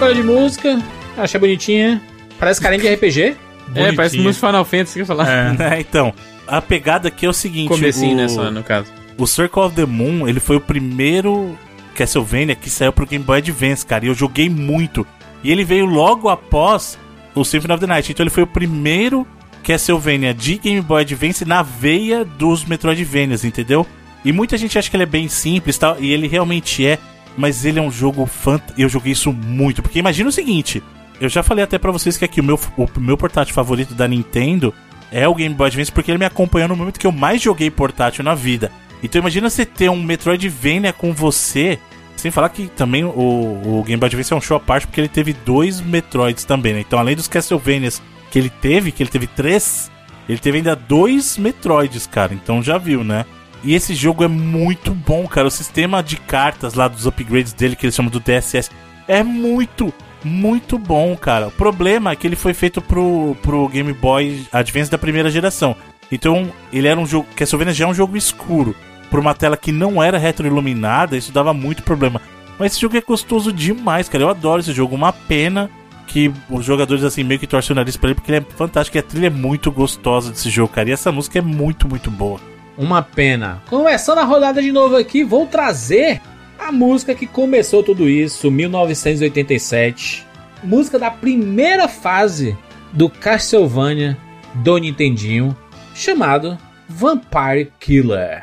Escolha de música. Achei bonitinha. Parece carinha de RPG. É, parece Bonitinho. muito Final Fantasy, que eu ia falar. É, então, a pegada aqui é o seguinte: Comecinho, o, né, só, no caso. o Circle of the Moon, ele foi o primeiro Castlevania que saiu pro Game Boy Advance, cara, e eu joguei muito. E ele veio logo após o Symphony of the Night, então ele foi o primeiro Castlevania de Game Boy Advance na veia dos Metroidvanias, entendeu? E muita gente acha que ele é bem simples tal, e ele realmente é, mas ele é um jogo fantástico. Eu joguei isso muito, porque imagina o seguinte: eu já falei até pra vocês que aqui o meu, o meu portátil favorito da Nintendo é o Game Boy Advance, porque ele me acompanhou no momento que eu mais joguei portátil na vida. Então imagina você ter um Metroidvania com você. Sem falar que também o, o Game Boy Advance é um show à parte, porque ele teve dois Metroids também, né? Então, além dos Castlevanias que ele teve, que ele teve três, ele teve ainda dois Metroids, cara. Então já viu, né? E esse jogo é muito bom, cara. O sistema de cartas lá dos upgrades dele, que eles chamam do DSS, é muito, muito bom, cara. O problema é que ele foi feito pro, pro Game Boy Advance da primeira geração. Então, ele era um jogo. Castlevania já é um jogo escuro. Por uma tela que não era retroiluminada, isso dava muito problema. Mas esse jogo é gostoso demais, cara. Eu adoro esse jogo. Uma pena que os jogadores assim meio que torcem o nariz pra ele, porque ele é fantástico. E a trilha é muito gostosa desse jogo, cara. E essa música é muito, muito boa. Uma pena. Começando a rodada de novo aqui, vou trazer a música que começou tudo isso, 1987. Música da primeira fase do Castlevania do Nintendinho, chamado Vampire Killer.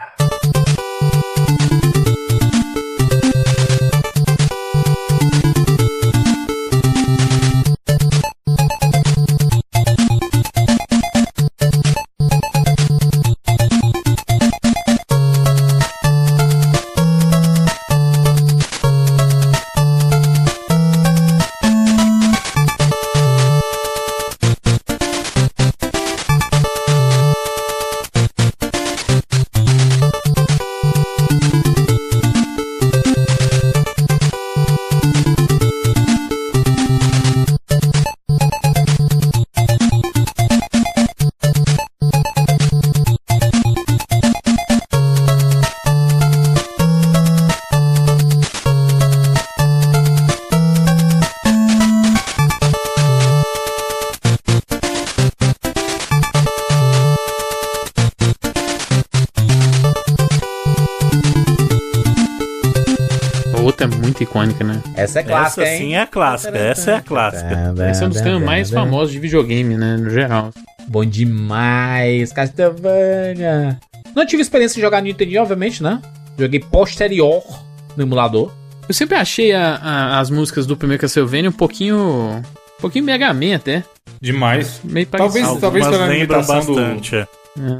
Essa é clássica, Essa hein? sim é a clássica. Essa é a clássica. Esse é um dos temas mais famosos de videogame, né? No geral. Bom demais, Castlevania. Não tive experiência de jogar no Nintendo, obviamente, né? Joguei posterior no emulador. Eu sempre achei a- a- as músicas do primeiro Castlevania um pouquinho. Um pouquinho Mega Man até. Demais. Meio Talvez- parecido. talvez Algumas pela limitação do- bastante. é.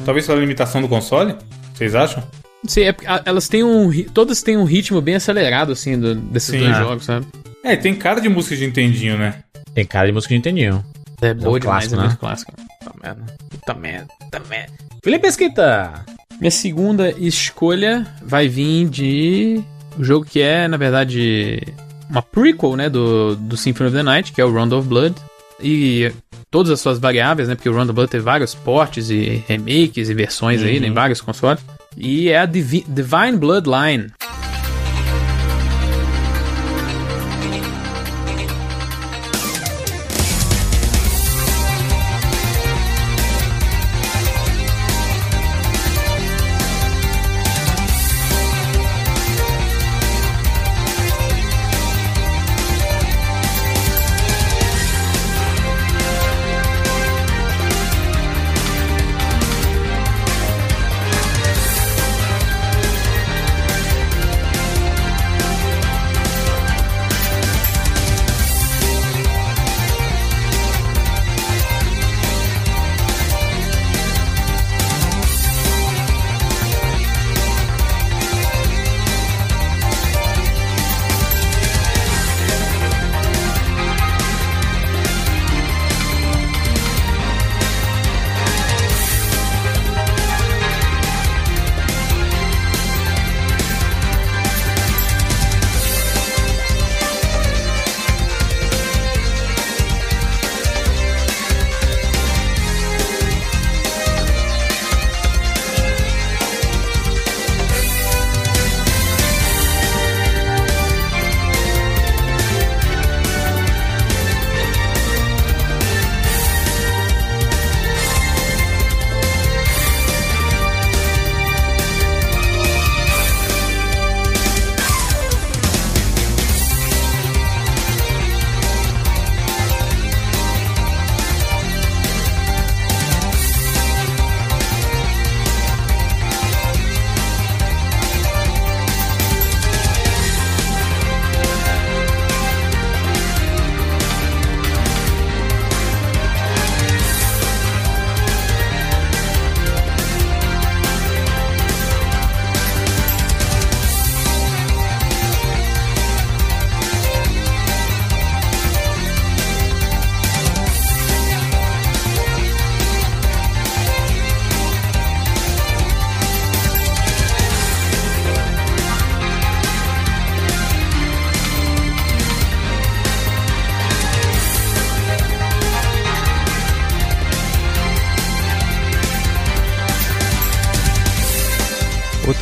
Talvez pela limitação do console? Vocês acham? Não sei, é elas têm um. Todas têm um ritmo bem acelerado, assim, do- desses Sim. dois É. jogos, sabe? É, tem cara de música de Nintendinho, né? Tem cara de música de Nintendinho. É boa boa demais, demais, é é muito clássico. Puta merda. Puta merda. Puta merda. Felipe Esquita. Minha segunda escolha vai vir de. O jogo que é, na verdade, uma prequel, né? Do, do Symphony of the Night, que é o Round of Blood. E todas as suas variáveis, né? Porque o Round of Blood tem vários portes e remakes e versões aí, né, em vários consoles. E é a Divi- Divine Bloodline.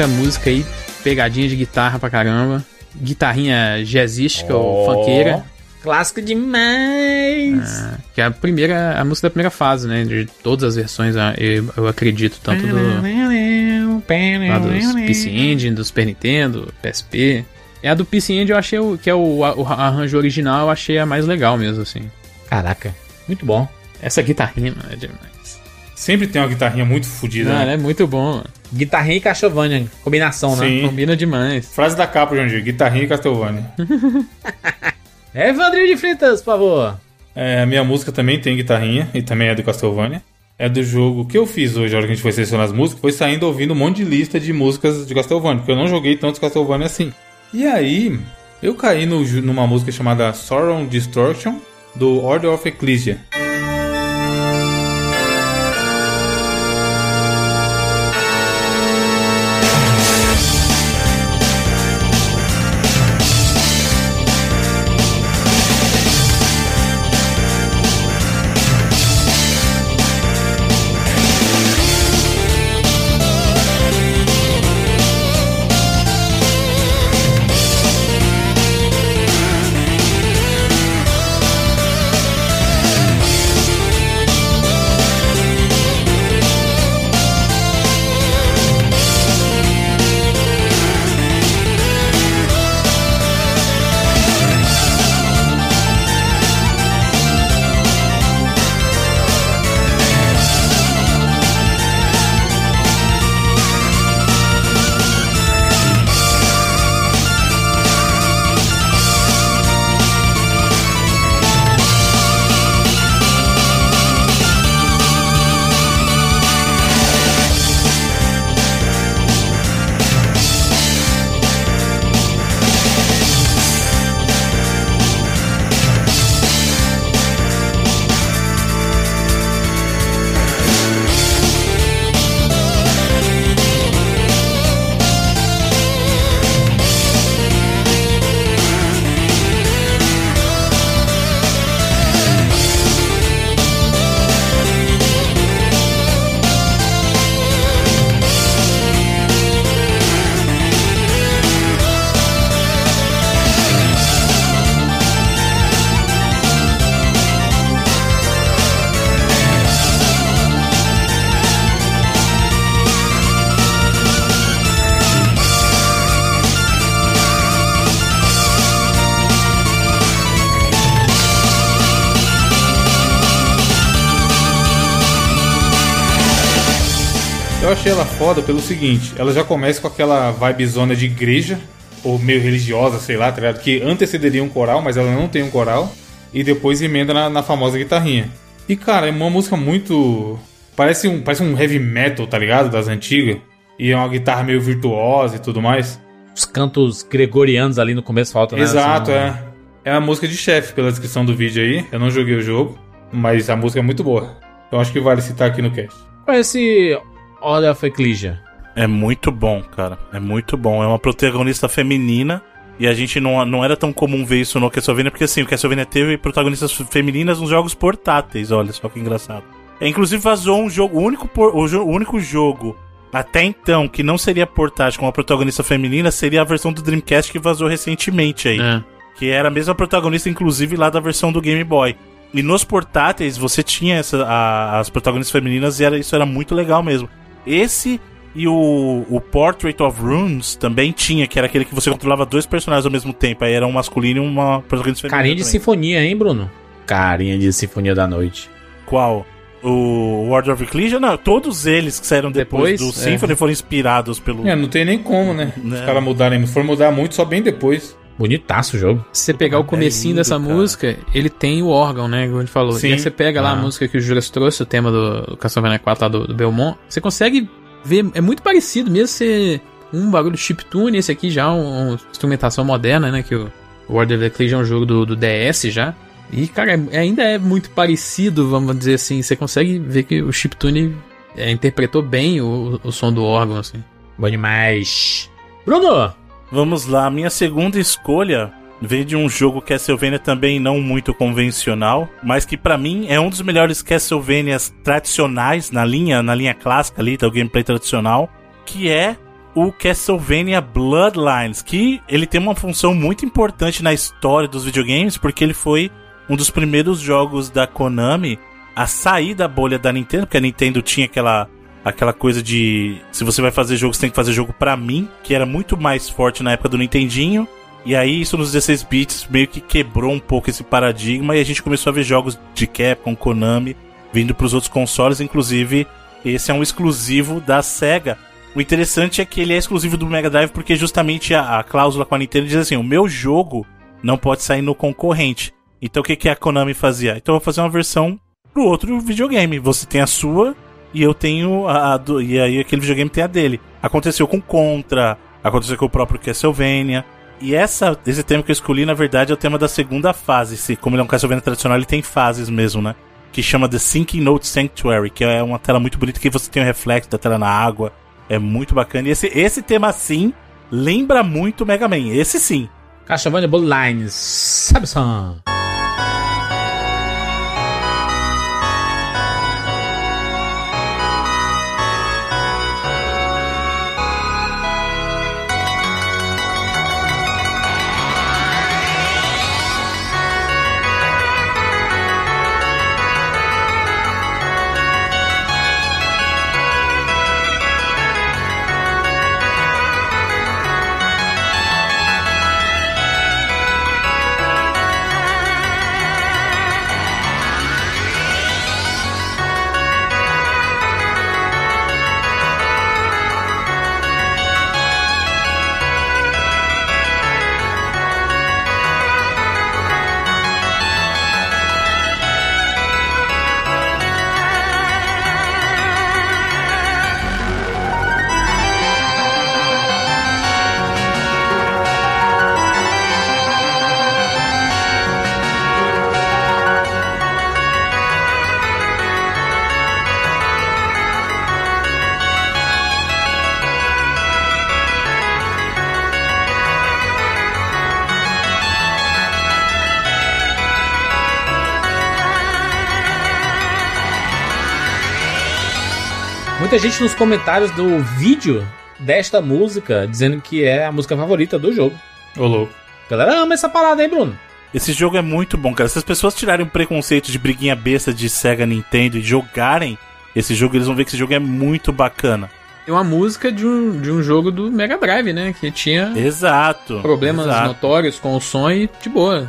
Outra música aí, pegadinha de guitarra pra caramba. Guitarrinha jazzística ou funkeira. Clássico demais. Ah, que é a primeira, a música da primeira fase, né? De todas as versões, ah, eu, eu acredito, tanto do, lá dos PC Engine, do Super Nintendo, PSP. É a do PC Engine eu achei o, que é o, o arranjo original, eu achei a mais legal mesmo, assim. Caraca, muito bom. Essa guitarrinha, mano, é demais. Sempre tem uma guitarrinha muito fodida. Não, né? é muito bom, mano. Guitarrinha e Castlevania, combinação, né? Sim. Combina demais. Frase da capa, Jandir. Guitarrinha e Castlevania. É, Evandrinho de Fritas, por favor. É, a minha música também tem guitarrinha e também é do Castlevania. É do jogo que eu fiz hoje, a hora que a gente foi selecionar as músicas, foi saindo ouvindo um monte de lista de músicas de Castlevania, porque eu não joguei tantos Castlevania assim. E aí, eu caí no, numa música chamada Sorrow Destruction, do Order of Ecclesia. Achei ela foda pelo seguinte, ela já começa com aquela vibe zona de igreja, ou meio religiosa, sei lá, tá ligado? Que antecederia um coral, mas ela não tem um coral. E depois emenda na, na famosa guitarrinha. E cara, é uma música muito. Parece um, parece um heavy metal, tá ligado? Das antigas. E é uma guitarra meio virtuosa e tudo mais. Os cantos gregorianos ali no começo faltam, né? Exato, São- é. É a música de chefe, pela descrição do vídeo aí. Eu não joguei o jogo, mas a música é muito boa. Então acho que vale citar aqui no cast. Esse Order of Ecclesia? É muito bom, cara. É muito bom. É uma protagonista feminina. E a gente não, não era tão comum ver isso no Castlevania, porque assim, o Castlevania teve protagonistas femininas nos jogos portáteis, olha só que engraçado. É, inclusive vazou um jogo, o único, por- o, jo- o único jogo até então que não seria portátil com uma protagonista feminina seria a versão do Dreamcast que vazou recentemente aí. É. Que era a mesma protagonista, inclusive, lá da versão do Game Boy. E nos portáteis você tinha essa, a- as protagonistas femininas e era, isso era muito legal mesmo. Esse e o, o Portrait of Runes também tinha, que era aquele que você controlava dois personagens ao mesmo tempo. Aí era um masculino e uma protagonista feminina. Carinha de também. sinfonia, hein, Bruno? Carinha de sinfonia da noite. Qual? O World of Ecclesia? Não, todos eles que saíram depois, Depois, do é. Symphony foram inspirados pelo. É, não tem nem como, né? Né. Os caras mudarem. Se for mudar muito, só bem depois. Bonitaço o jogo. Se você pegar o comecinho lindo, dessa cara. música, ele tem o órgão, né? Como a gente falou. Sim. E aí você pega lá Ah. a música que o Juras trouxe, o tema do Castlevania 4 lá do, do Belmont. Você consegue ver, é muito parecido, mesmo ser um bagulho chiptune, esse aqui já um, uma instrumentação moderna, né? Que o World of Ecclesia é um jogo do, do DS já. E, cara, é- ainda é muito parecido, vamos dizer assim. Você consegue ver que o chiptune é, interpretou bem o, o som do órgão, assim. Bom demais. Bruno! Vamos lá, minha segunda escolha vem de um jogo Castlevania também não muito convencional, mas que pra mim é um dos melhores Castlevanias tradicionais na linha, na linha clássica ali, do gameplay tradicional, que é o Castlevania Bloodlines, que ele tem uma função muito importante na história dos videogames, porque ele foi um dos primeiros jogos da Konami a sair da bolha da Nintendo, porque a Nintendo tinha aquela aquela coisa de se você vai fazer jogo, você tem que fazer jogo pra mim, que era muito mais forte na época do Nintendinho. E aí isso nos 16 bits meio que quebrou um pouco esse paradigma e a gente começou a ver jogos de Capcom, Konami vindo pros outros consoles, inclusive esse é um exclusivo da Sega. O interessante é que ele é exclusivo do Mega Drive porque justamente a, a cláusula com a Nintendo diz assim: o meu jogo não pode sair no concorrente. Então o que, que a Konami fazia? Então eu vou fazer uma versão pro outro videogame. Você tem a sua e eu tenho a, a do, e aí aquele videogame tem a dele. Aconteceu com Contra, aconteceu com o próprio Castlevania. E essa, esse tema que eu escolhi, na verdade, é o tema da segunda fase. Se, como ele é um Castlevania tradicional, ele tem fases mesmo, né? Que chama The Sinking Note Sanctuary, que é uma tela muito bonita que você tem o reflexo da tela na água. É muito bacana. E esse, esse tema, sim, lembra muito Mega Man. Esse sim. Castlevania Bloodlines. Sabe Muita gente nos comentários do vídeo desta música dizendo que é a música favorita do jogo. Ô, louco. Galera ama essa parada, hein, Bruno? Esse jogo é muito bom, cara. Se as pessoas tirarem o preconceito de briguinha besta de Sega Nintendo e jogarem esse jogo, eles vão ver que esse jogo é muito bacana. Tem uma música de um, de um jogo do Mega Drive, né? Que tinha Exato. problemas exato. notórios com o som e de boa.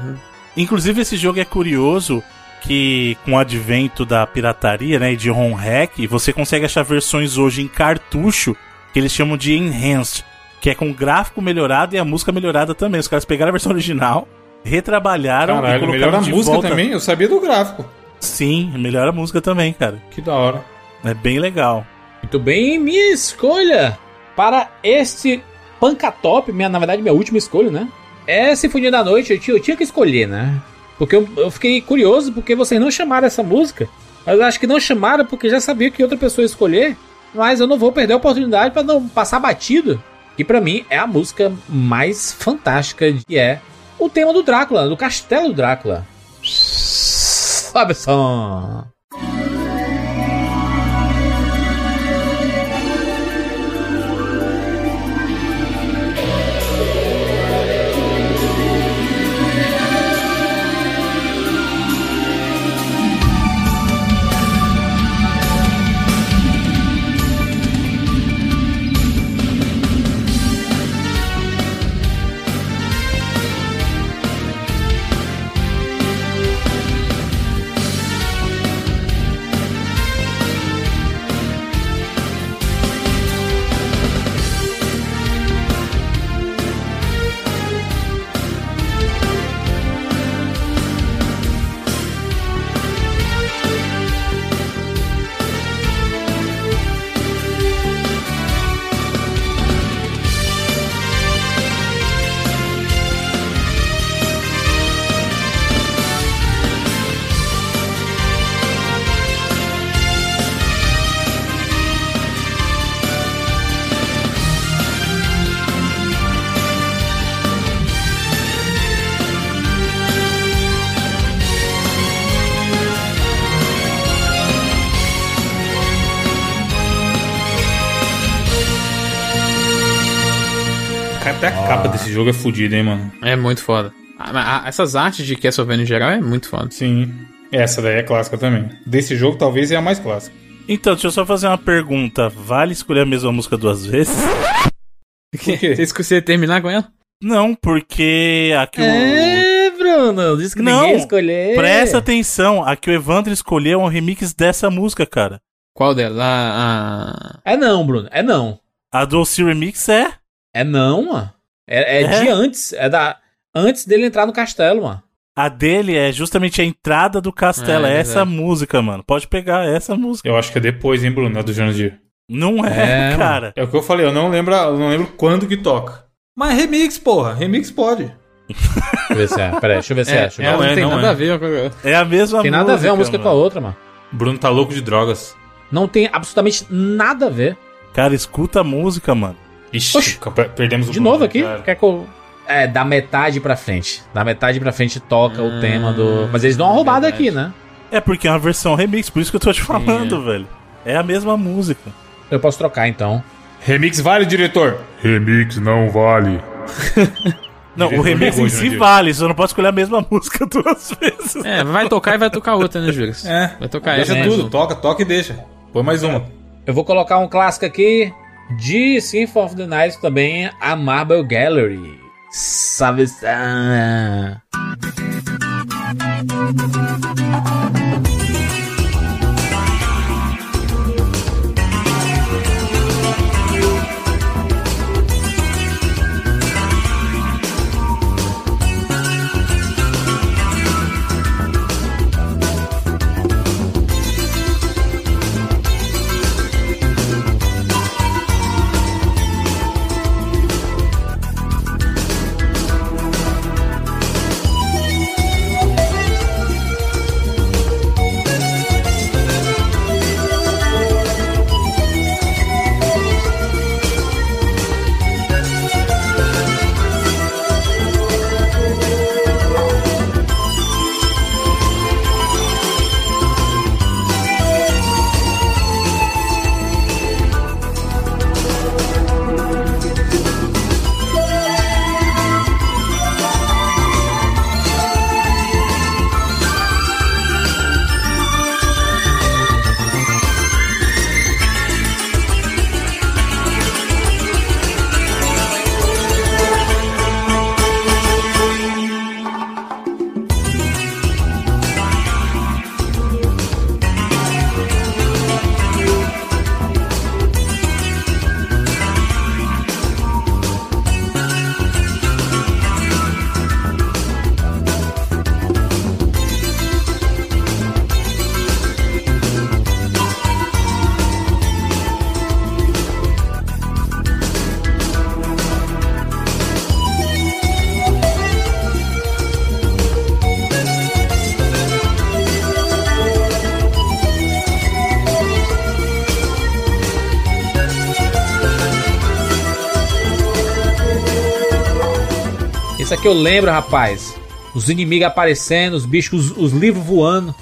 Inclusive, esse jogo é curioso que com o advento da pirataria, né, e de ROM hack, você consegue achar versões hoje em cartucho que eles chamam de enhanced, que é com gráfico melhorado e a música melhorada também. Os caras pegaram a versão original, retrabalharam e Caralho, colocaram melhora a de música volta. também? Eu sabia do gráfico. Sim, melhora a música também, cara. Que da hora. É bem legal. Muito bem, minha escolha para este Pancatop, minha, na verdade, minha última escolha, né? É Sinfonia da Noite, eu tinha, eu tinha que escolher, né? Porque eu, eu fiquei curioso porque vocês não chamaram essa música. Mas eu acho que não chamaram porque já sabia que outra pessoa ia escolher. Mas eu não vou perder a oportunidade para não passar batido. Que pra mim é a música mais fantástica, que é o tema do Drácula, do Castelo Drácula. Sobe som. Até a capa desse jogo é fodida, hein, mano? É muito foda. Ah, ah, essas artes de Castlevania em geral é muito foda. Sim. Essa daí é clássica também. Desse jogo, talvez é a mais clássica. Então, deixa eu só fazer uma pergunta. Vale escolher a mesma música duas vezes? Por quê? Você esqueceu de terminar com ela? Não, porque aqui o... É, Bruno, disse que Não, ninguém ia escolher. Presta atenção, a que o Evandro escolheu é um remix dessa música, cara. Qual dela? A, a... É não, Bruno, é não. A do Alcir Remix é. É não, mano. É, é, É? de antes, é da antes dele entrar no castelo, mano. A dele é justamente a entrada do castelo. É, É, é essa música, mano. Pode pegar essa música. Eu acho que é depois, hein, Bruno? A do Jandir. Não é, É, cara. É o que eu falei, eu não lembro, eu não lembro quando que toca. Mas remix, porra. Remix pode. Deixa eu ver se é. Peraí, deixa eu ver se é. Deixa eu ver. Não não é, tem não nada é. a ver É a mesma Tem nada a ver uma música com a mano. outra, mano. Bruno tá louco de drogas. Não tem absolutamente nada a ver. Cara, escuta a música, mano. Ixi, Oxi. per- perdemos o De novo aqui? cara. Quer que eu... É, da metade pra frente. Da metade pra frente toca o Hum, tema do. Mas eles dão uma roubada verdade. aqui, né? É porque é uma versão remix, por isso que eu tô te falando, velho. É a mesma música. Eu posso trocar então. Remix vale, diretor? Remix não vale. Não, o remix em si Jandir. vale, você não pode escolher a mesma música duas vezes. É, vai tocar e vai tocar outra, né, Júlio? É. Vai tocar Deixa essa né? tudo, toca, toca e deixa. Põe mais uma. Eu vou colocar um clássico aqui de Symphony of the Night também, a Marble Gallery. Sabe? Ah. Aqui eu lembro, rapaz. Os inimigos aparecendo, os bichos, os, os livros voando.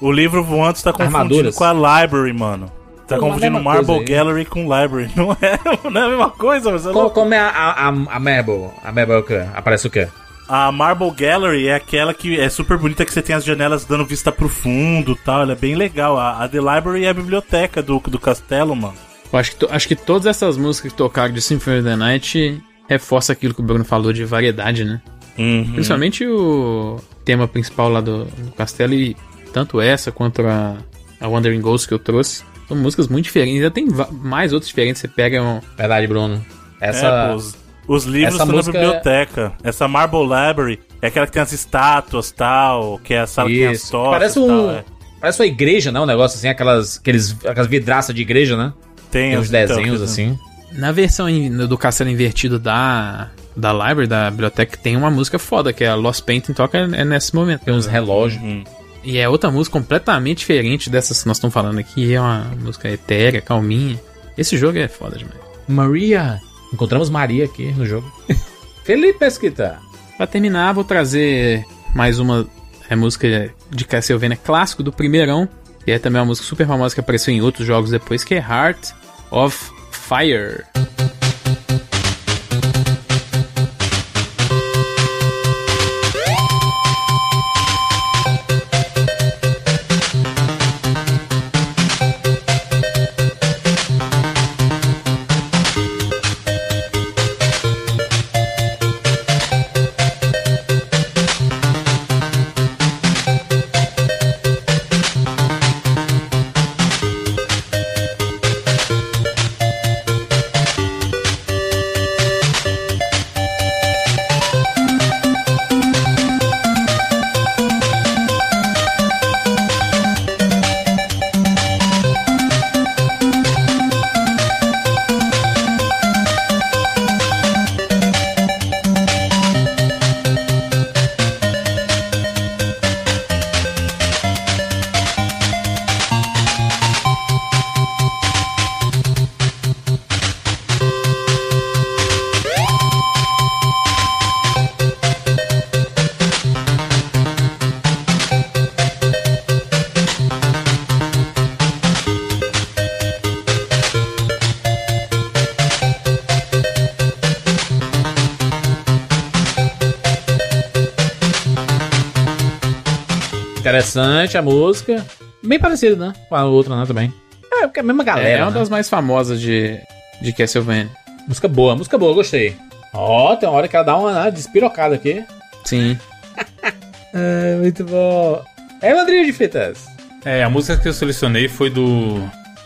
O livro voando você tá confundindo Armaduras. com a library, mano. Tá Pô, confundindo Marble coisa aí. Gallery com library. Não é, não é a mesma coisa, mas é Como, é a, a, a, a Marble? A Marble é o quê? Aparece o quê? A Marble Gallery é aquela que é super bonita, que você tem as janelas dando vista pro fundo e tal. Ela é bem legal. A, a The Library é a biblioteca do, do castelo, mano. Eu acho que, to- acho que todas essas músicas que tocaram de Symphony of the Night reforça aquilo que o Bruno falou de variedade, né? Uhum. Principalmente o tema principal lá do, do castelo e tanto essa quanto a, a Wandering Ghost que eu trouxe. São músicas muito diferentes. Ainda tem mais outras diferentes. Você pega um, Verdade, Bruno. Essa. É, pô, os, os livros essa estão na música é- biblioteca. Essa Marble Library é aquela que tem as estátuas tal, que é a sala que tem as Isso. tochas Parece um. tal, é. Parece uma igreja, né? Um negócio assim, aquelas, aqueles, aquelas vidraças de igreja, né? Tem, Tem uns desenhos então, assim. Na versão do castelo invertido da, da library, da biblioteca, tem uma música foda, que é a Lost Painting toca é nesse momento. Tem uns relógios. Uhum. E é outra música completamente diferente dessas que nós estamos falando aqui. É uma música etérea, calminha. Esse jogo é foda demais. Maria. Encontramos Maria aqui no jogo. Felipe Mesquita. Pra terminar, vou trazer mais uma é, música de Castlevania clássico do primeirão, que é também uma música super famosa que apareceu em outros jogos depois, que é Heart of Fire. Bem parecido, né? Com a outra, né? Também. É, porque é a mesma galera. é uma né? das mais famosas de, de Castlevania. Música boa, música boa, gostei. Ó, tem uma hora que ela dá uma né, despirocada aqui. Sim. É, muito bom. É, Andrinho de Fitas. É, a música que eu selecionei foi do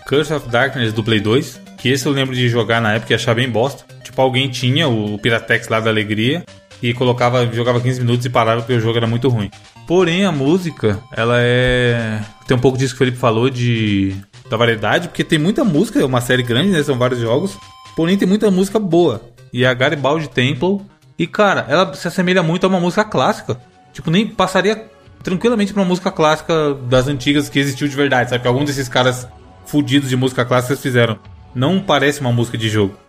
Curse of Darkness do Play 2. Que esse eu lembro de jogar na época e achar bem bosta. Tipo, alguém tinha o Piratex lá da Alegria e colocava, jogava 15 minutos e parava porque o jogo era muito ruim. Porém, a música, ela é. Tem um pouco disso que o Felipe falou de. da variedade, porque tem muita música, é uma série grande, né? São vários jogos. Porém, tem muita música boa. E a Garibaldi Temple. E, cara, ela se assemelha muito a uma música clássica. Tipo, nem passaria tranquilamente pra uma música clássica das antigas que existiu de verdade, sabe? Que algum desses caras fudidos de música clássica fizeram. Não parece uma música de jogo.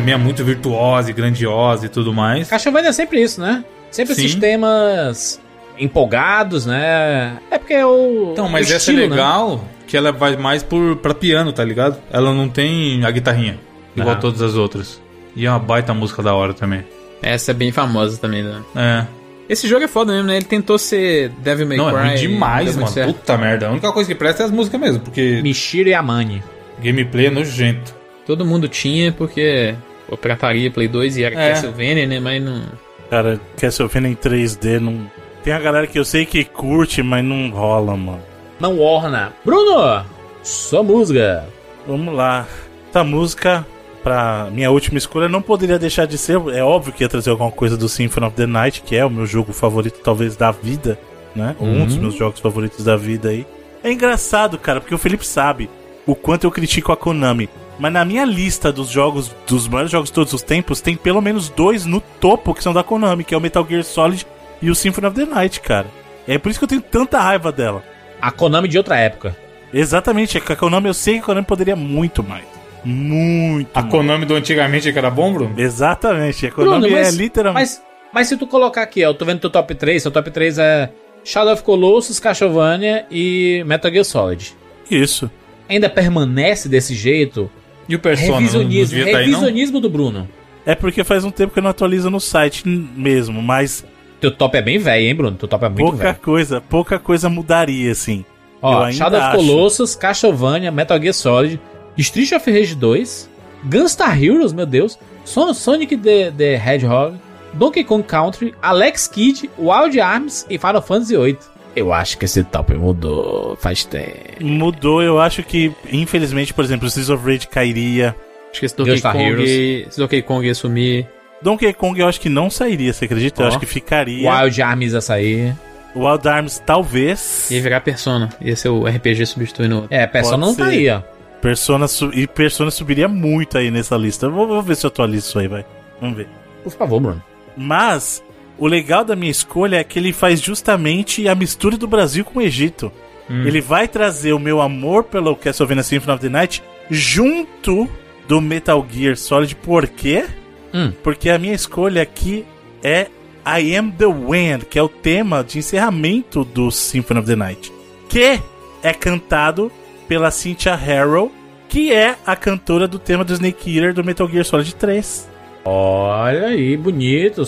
Também é muito virtuosa e grandiosa e tudo mais. Castlevania é sempre isso, né? Sempre Sim. esses temas empolgados, né? É porque é o. Então, mas o essa estilo, é né? legal que ela vai mais por, pra piano, tá ligado? Ela não tem a guitarrinha, igual Ah. todas as outras. E é uma baita música da hora também. Essa é bem famosa também, né? É. Esse jogo é foda mesmo, né? Ele tentou ser Devil May Não, Cry. é ruim demais, mano. Puta merda. A única coisa que presta é as músicas mesmo, porque Mishiro Yamane. gameplay é nojento. Todo mundo tinha, porque pô, pirataria Play 2 e era É. Castlevania, né? Mas não... Cara, Castlevania em 3D não. Tem a galera que eu sei que curte, mas não rola, mano. Não orna. Bruno! Sua música. Vamos lá. Essa música, pra minha última escolha, não poderia deixar de ser. É óbvio que ia trazer alguma coisa do Symphony of the Night, que é o meu jogo favorito, talvez, da vida, né? Um dos meus jogos favoritos da vida aí. É engraçado, cara, porque o Felipe sabe o quanto eu critico a Konami. Mas na minha lista dos jogos, dos maiores jogos de todos os tempos, tem pelo menos dois no topo que são da Konami, que é o Metal Gear Solid e o Symphony of the Night, cara. É por isso que eu tenho tanta raiva dela. A Konami de outra época. Exatamente, é que a Konami eu sei que a Konami poderia muito mais. Muito A mais. Konami do antigamente que era bom, Bruno? Exatamente, a Konami é literalmente. Mas, mas se tu colocar aqui, ó, eu tô vendo teu top 3, seu top 3 é Shadow of Colossus, Castlevania e Metal Gear Solid. Isso. Ainda permanece desse jeito? E o Persona? Não revisionismo, devia tá aí, não? revisionismo do Bruno. É porque faz um tempo que eu não atualizo no site mesmo, mas Teu top é bem velho, hein, Bruno? Teu top é muito pouca velho. coisa, pouca coisa mudaria, assim. Eu Ó, ainda Shadow of acho. Colossus, Castlevania, Metal Gear Solid, Street of Rage 2, Gunstar Heroes, meu Deus, Son- Sonic the, the Hedgehog, Donkey Kong Country, Alex Kidd, Wild Arms e Final Fantasy VIII. Eu acho que esse top mudou faz tempo. Mudou, eu acho que, infelizmente, por exemplo, o Streets of Rage cairia. Acho que esse Donkey Kong, Heroes. esse Donkey Kong ia sumir. Donkey Kong eu acho que não sairia, você acredita? Eu Ó. acho que ficaria. Wild Arms ia sair. Wild Arms, talvez. Ia virar Persona. Ia ser o RPG substituindo. É, Persona Pode não tá aí, ó. Persona su- e Persona subiria muito aí nessa lista. Eu Vou, vou ver se eu atualizo isso aí, vai. Vamos ver. Por favor, Bruno. Mas o legal da minha escolha é que ele faz justamente a mistura do Brasil com o Egito. Ele vai trazer o meu amor pelo Castlevania Symphony of the Night junto do Metal Gear Solid. Por quê? Hum. Porque a minha escolha aqui é I Am the Wind, que é o tema de encerramento do Symphony of the Night, que é cantado pela Cynthia Harrow, que é a cantora do tema do Snake Eater do Metal Gear Solid 3. Olha aí, bonito.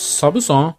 Sobe o som.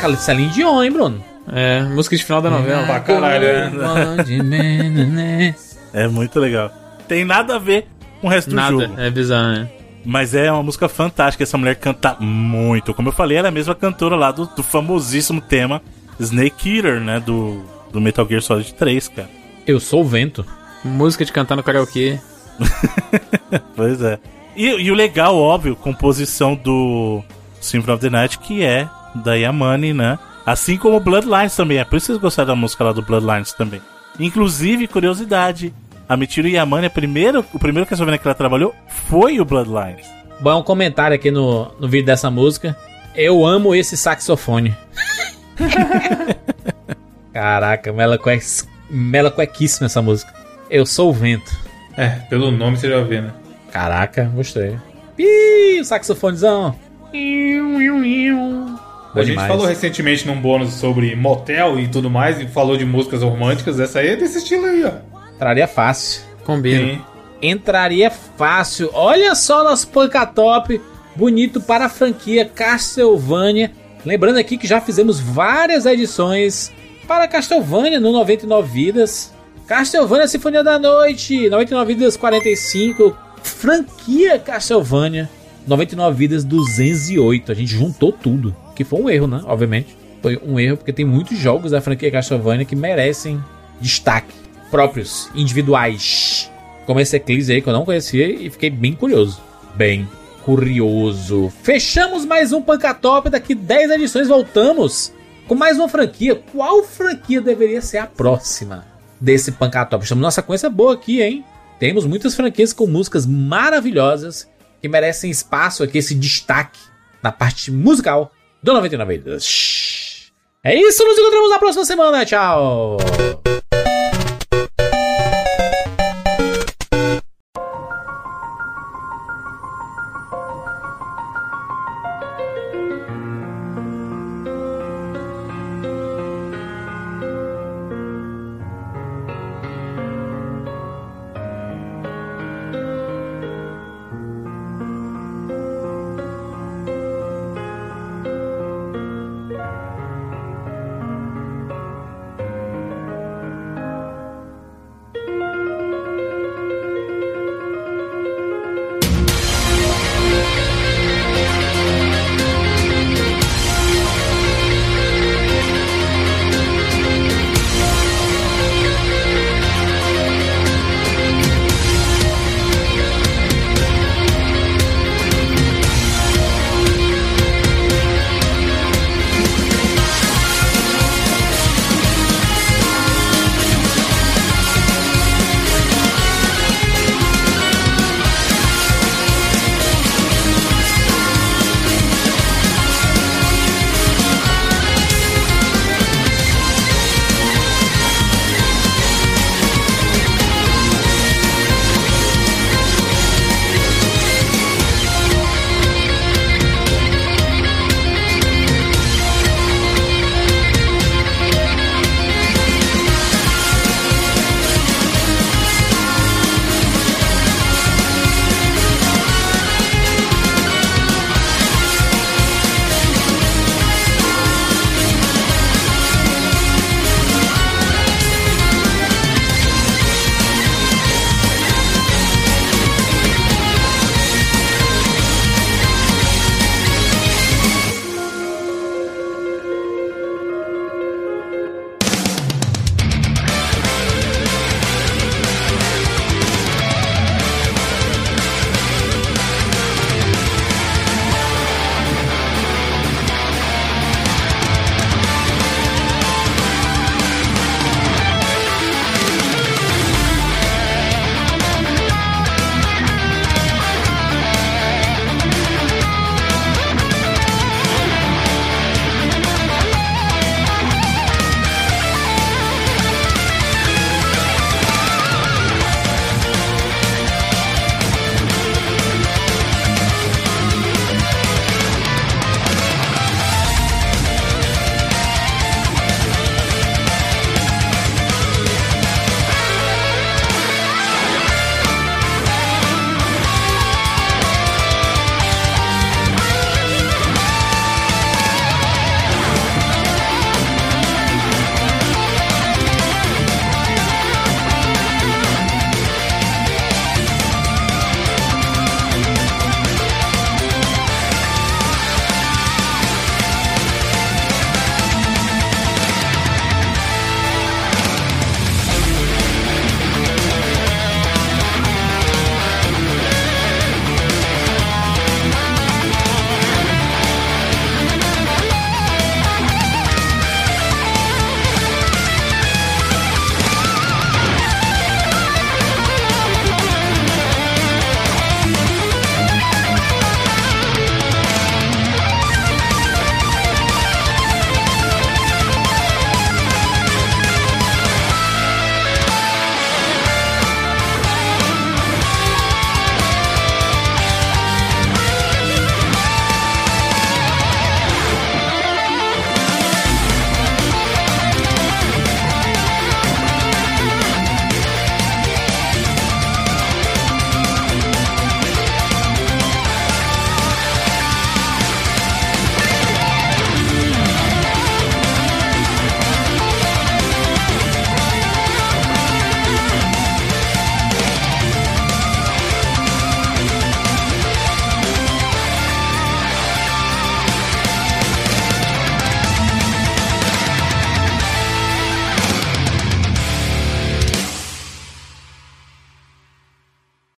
Caraca, Celine Dion, hein, Bruno? É, música de final da novela. Pra caralho, né? É muito legal. Tem nada a ver com o resto do Nada, jogo. é bizarro, né? Mas é uma música fantástica. Essa mulher canta muito. Como eu falei, ela é a mesma cantora lá do, do famosíssimo tema Snake Eater, né? Do, do Metal Gear Solid 3, cara. Eu sou o vento. Música de cantar no karaokê. Pois é. E, e o legal, óbvio, composição do Symphony of the Night, que é da Yamane, né? Assim como Bloodlines também. É por isso que vocês gostaram da música lá do Bloodlines também. Inclusive, curiosidade, a Michiru Yamane, a primeira, o primeiro Castlevania que ela trabalhou foi o Bloodlines. Bom, um comentário aqui no, no vídeo dessa música. Eu amo esse saxofone. Caraca, mela, cuec... mela cuequíssima essa música. Eu sou o vento. É, pelo nome você já vê, né? Caraca, gostei. Ih, o saxofonezão. A gente demais. falou recentemente num bônus sobre motel e tudo mais, e falou de músicas românticas. Essa aí é desse estilo aí, ó. Entraria fácil. Combina. Sim. Entraria fácil. Olha só nosso Panca Top. Bonito para a franquia Castlevania. Lembrando aqui que já fizemos várias edições para Castlevania no 99 Vidas. Castlevania Sinfonia da Noite, 99 Vidas 45. Franquia Castlevania, 99 Vidas 208. A gente juntou tudo. Que foi um erro, né? Obviamente. Foi um erro porque tem muitos jogos da franquia Castlevania que merecem destaque. Próprios, individuais. Como esse Eclipse aí que eu não conhecia e fiquei bem curioso. Bem curioso. Fechamos mais um Pancatop. Daqui 10 edições voltamos com mais uma franquia. Qual franquia deveria ser a próxima desse Pancatop? Estamos numa sequência boa aqui, hein? Temos muitas franquias com músicas maravilhosas que merecem espaço aqui, esse destaque na parte musical do 99 Vidas. É isso, nos encontramos na próxima semana. Tchau!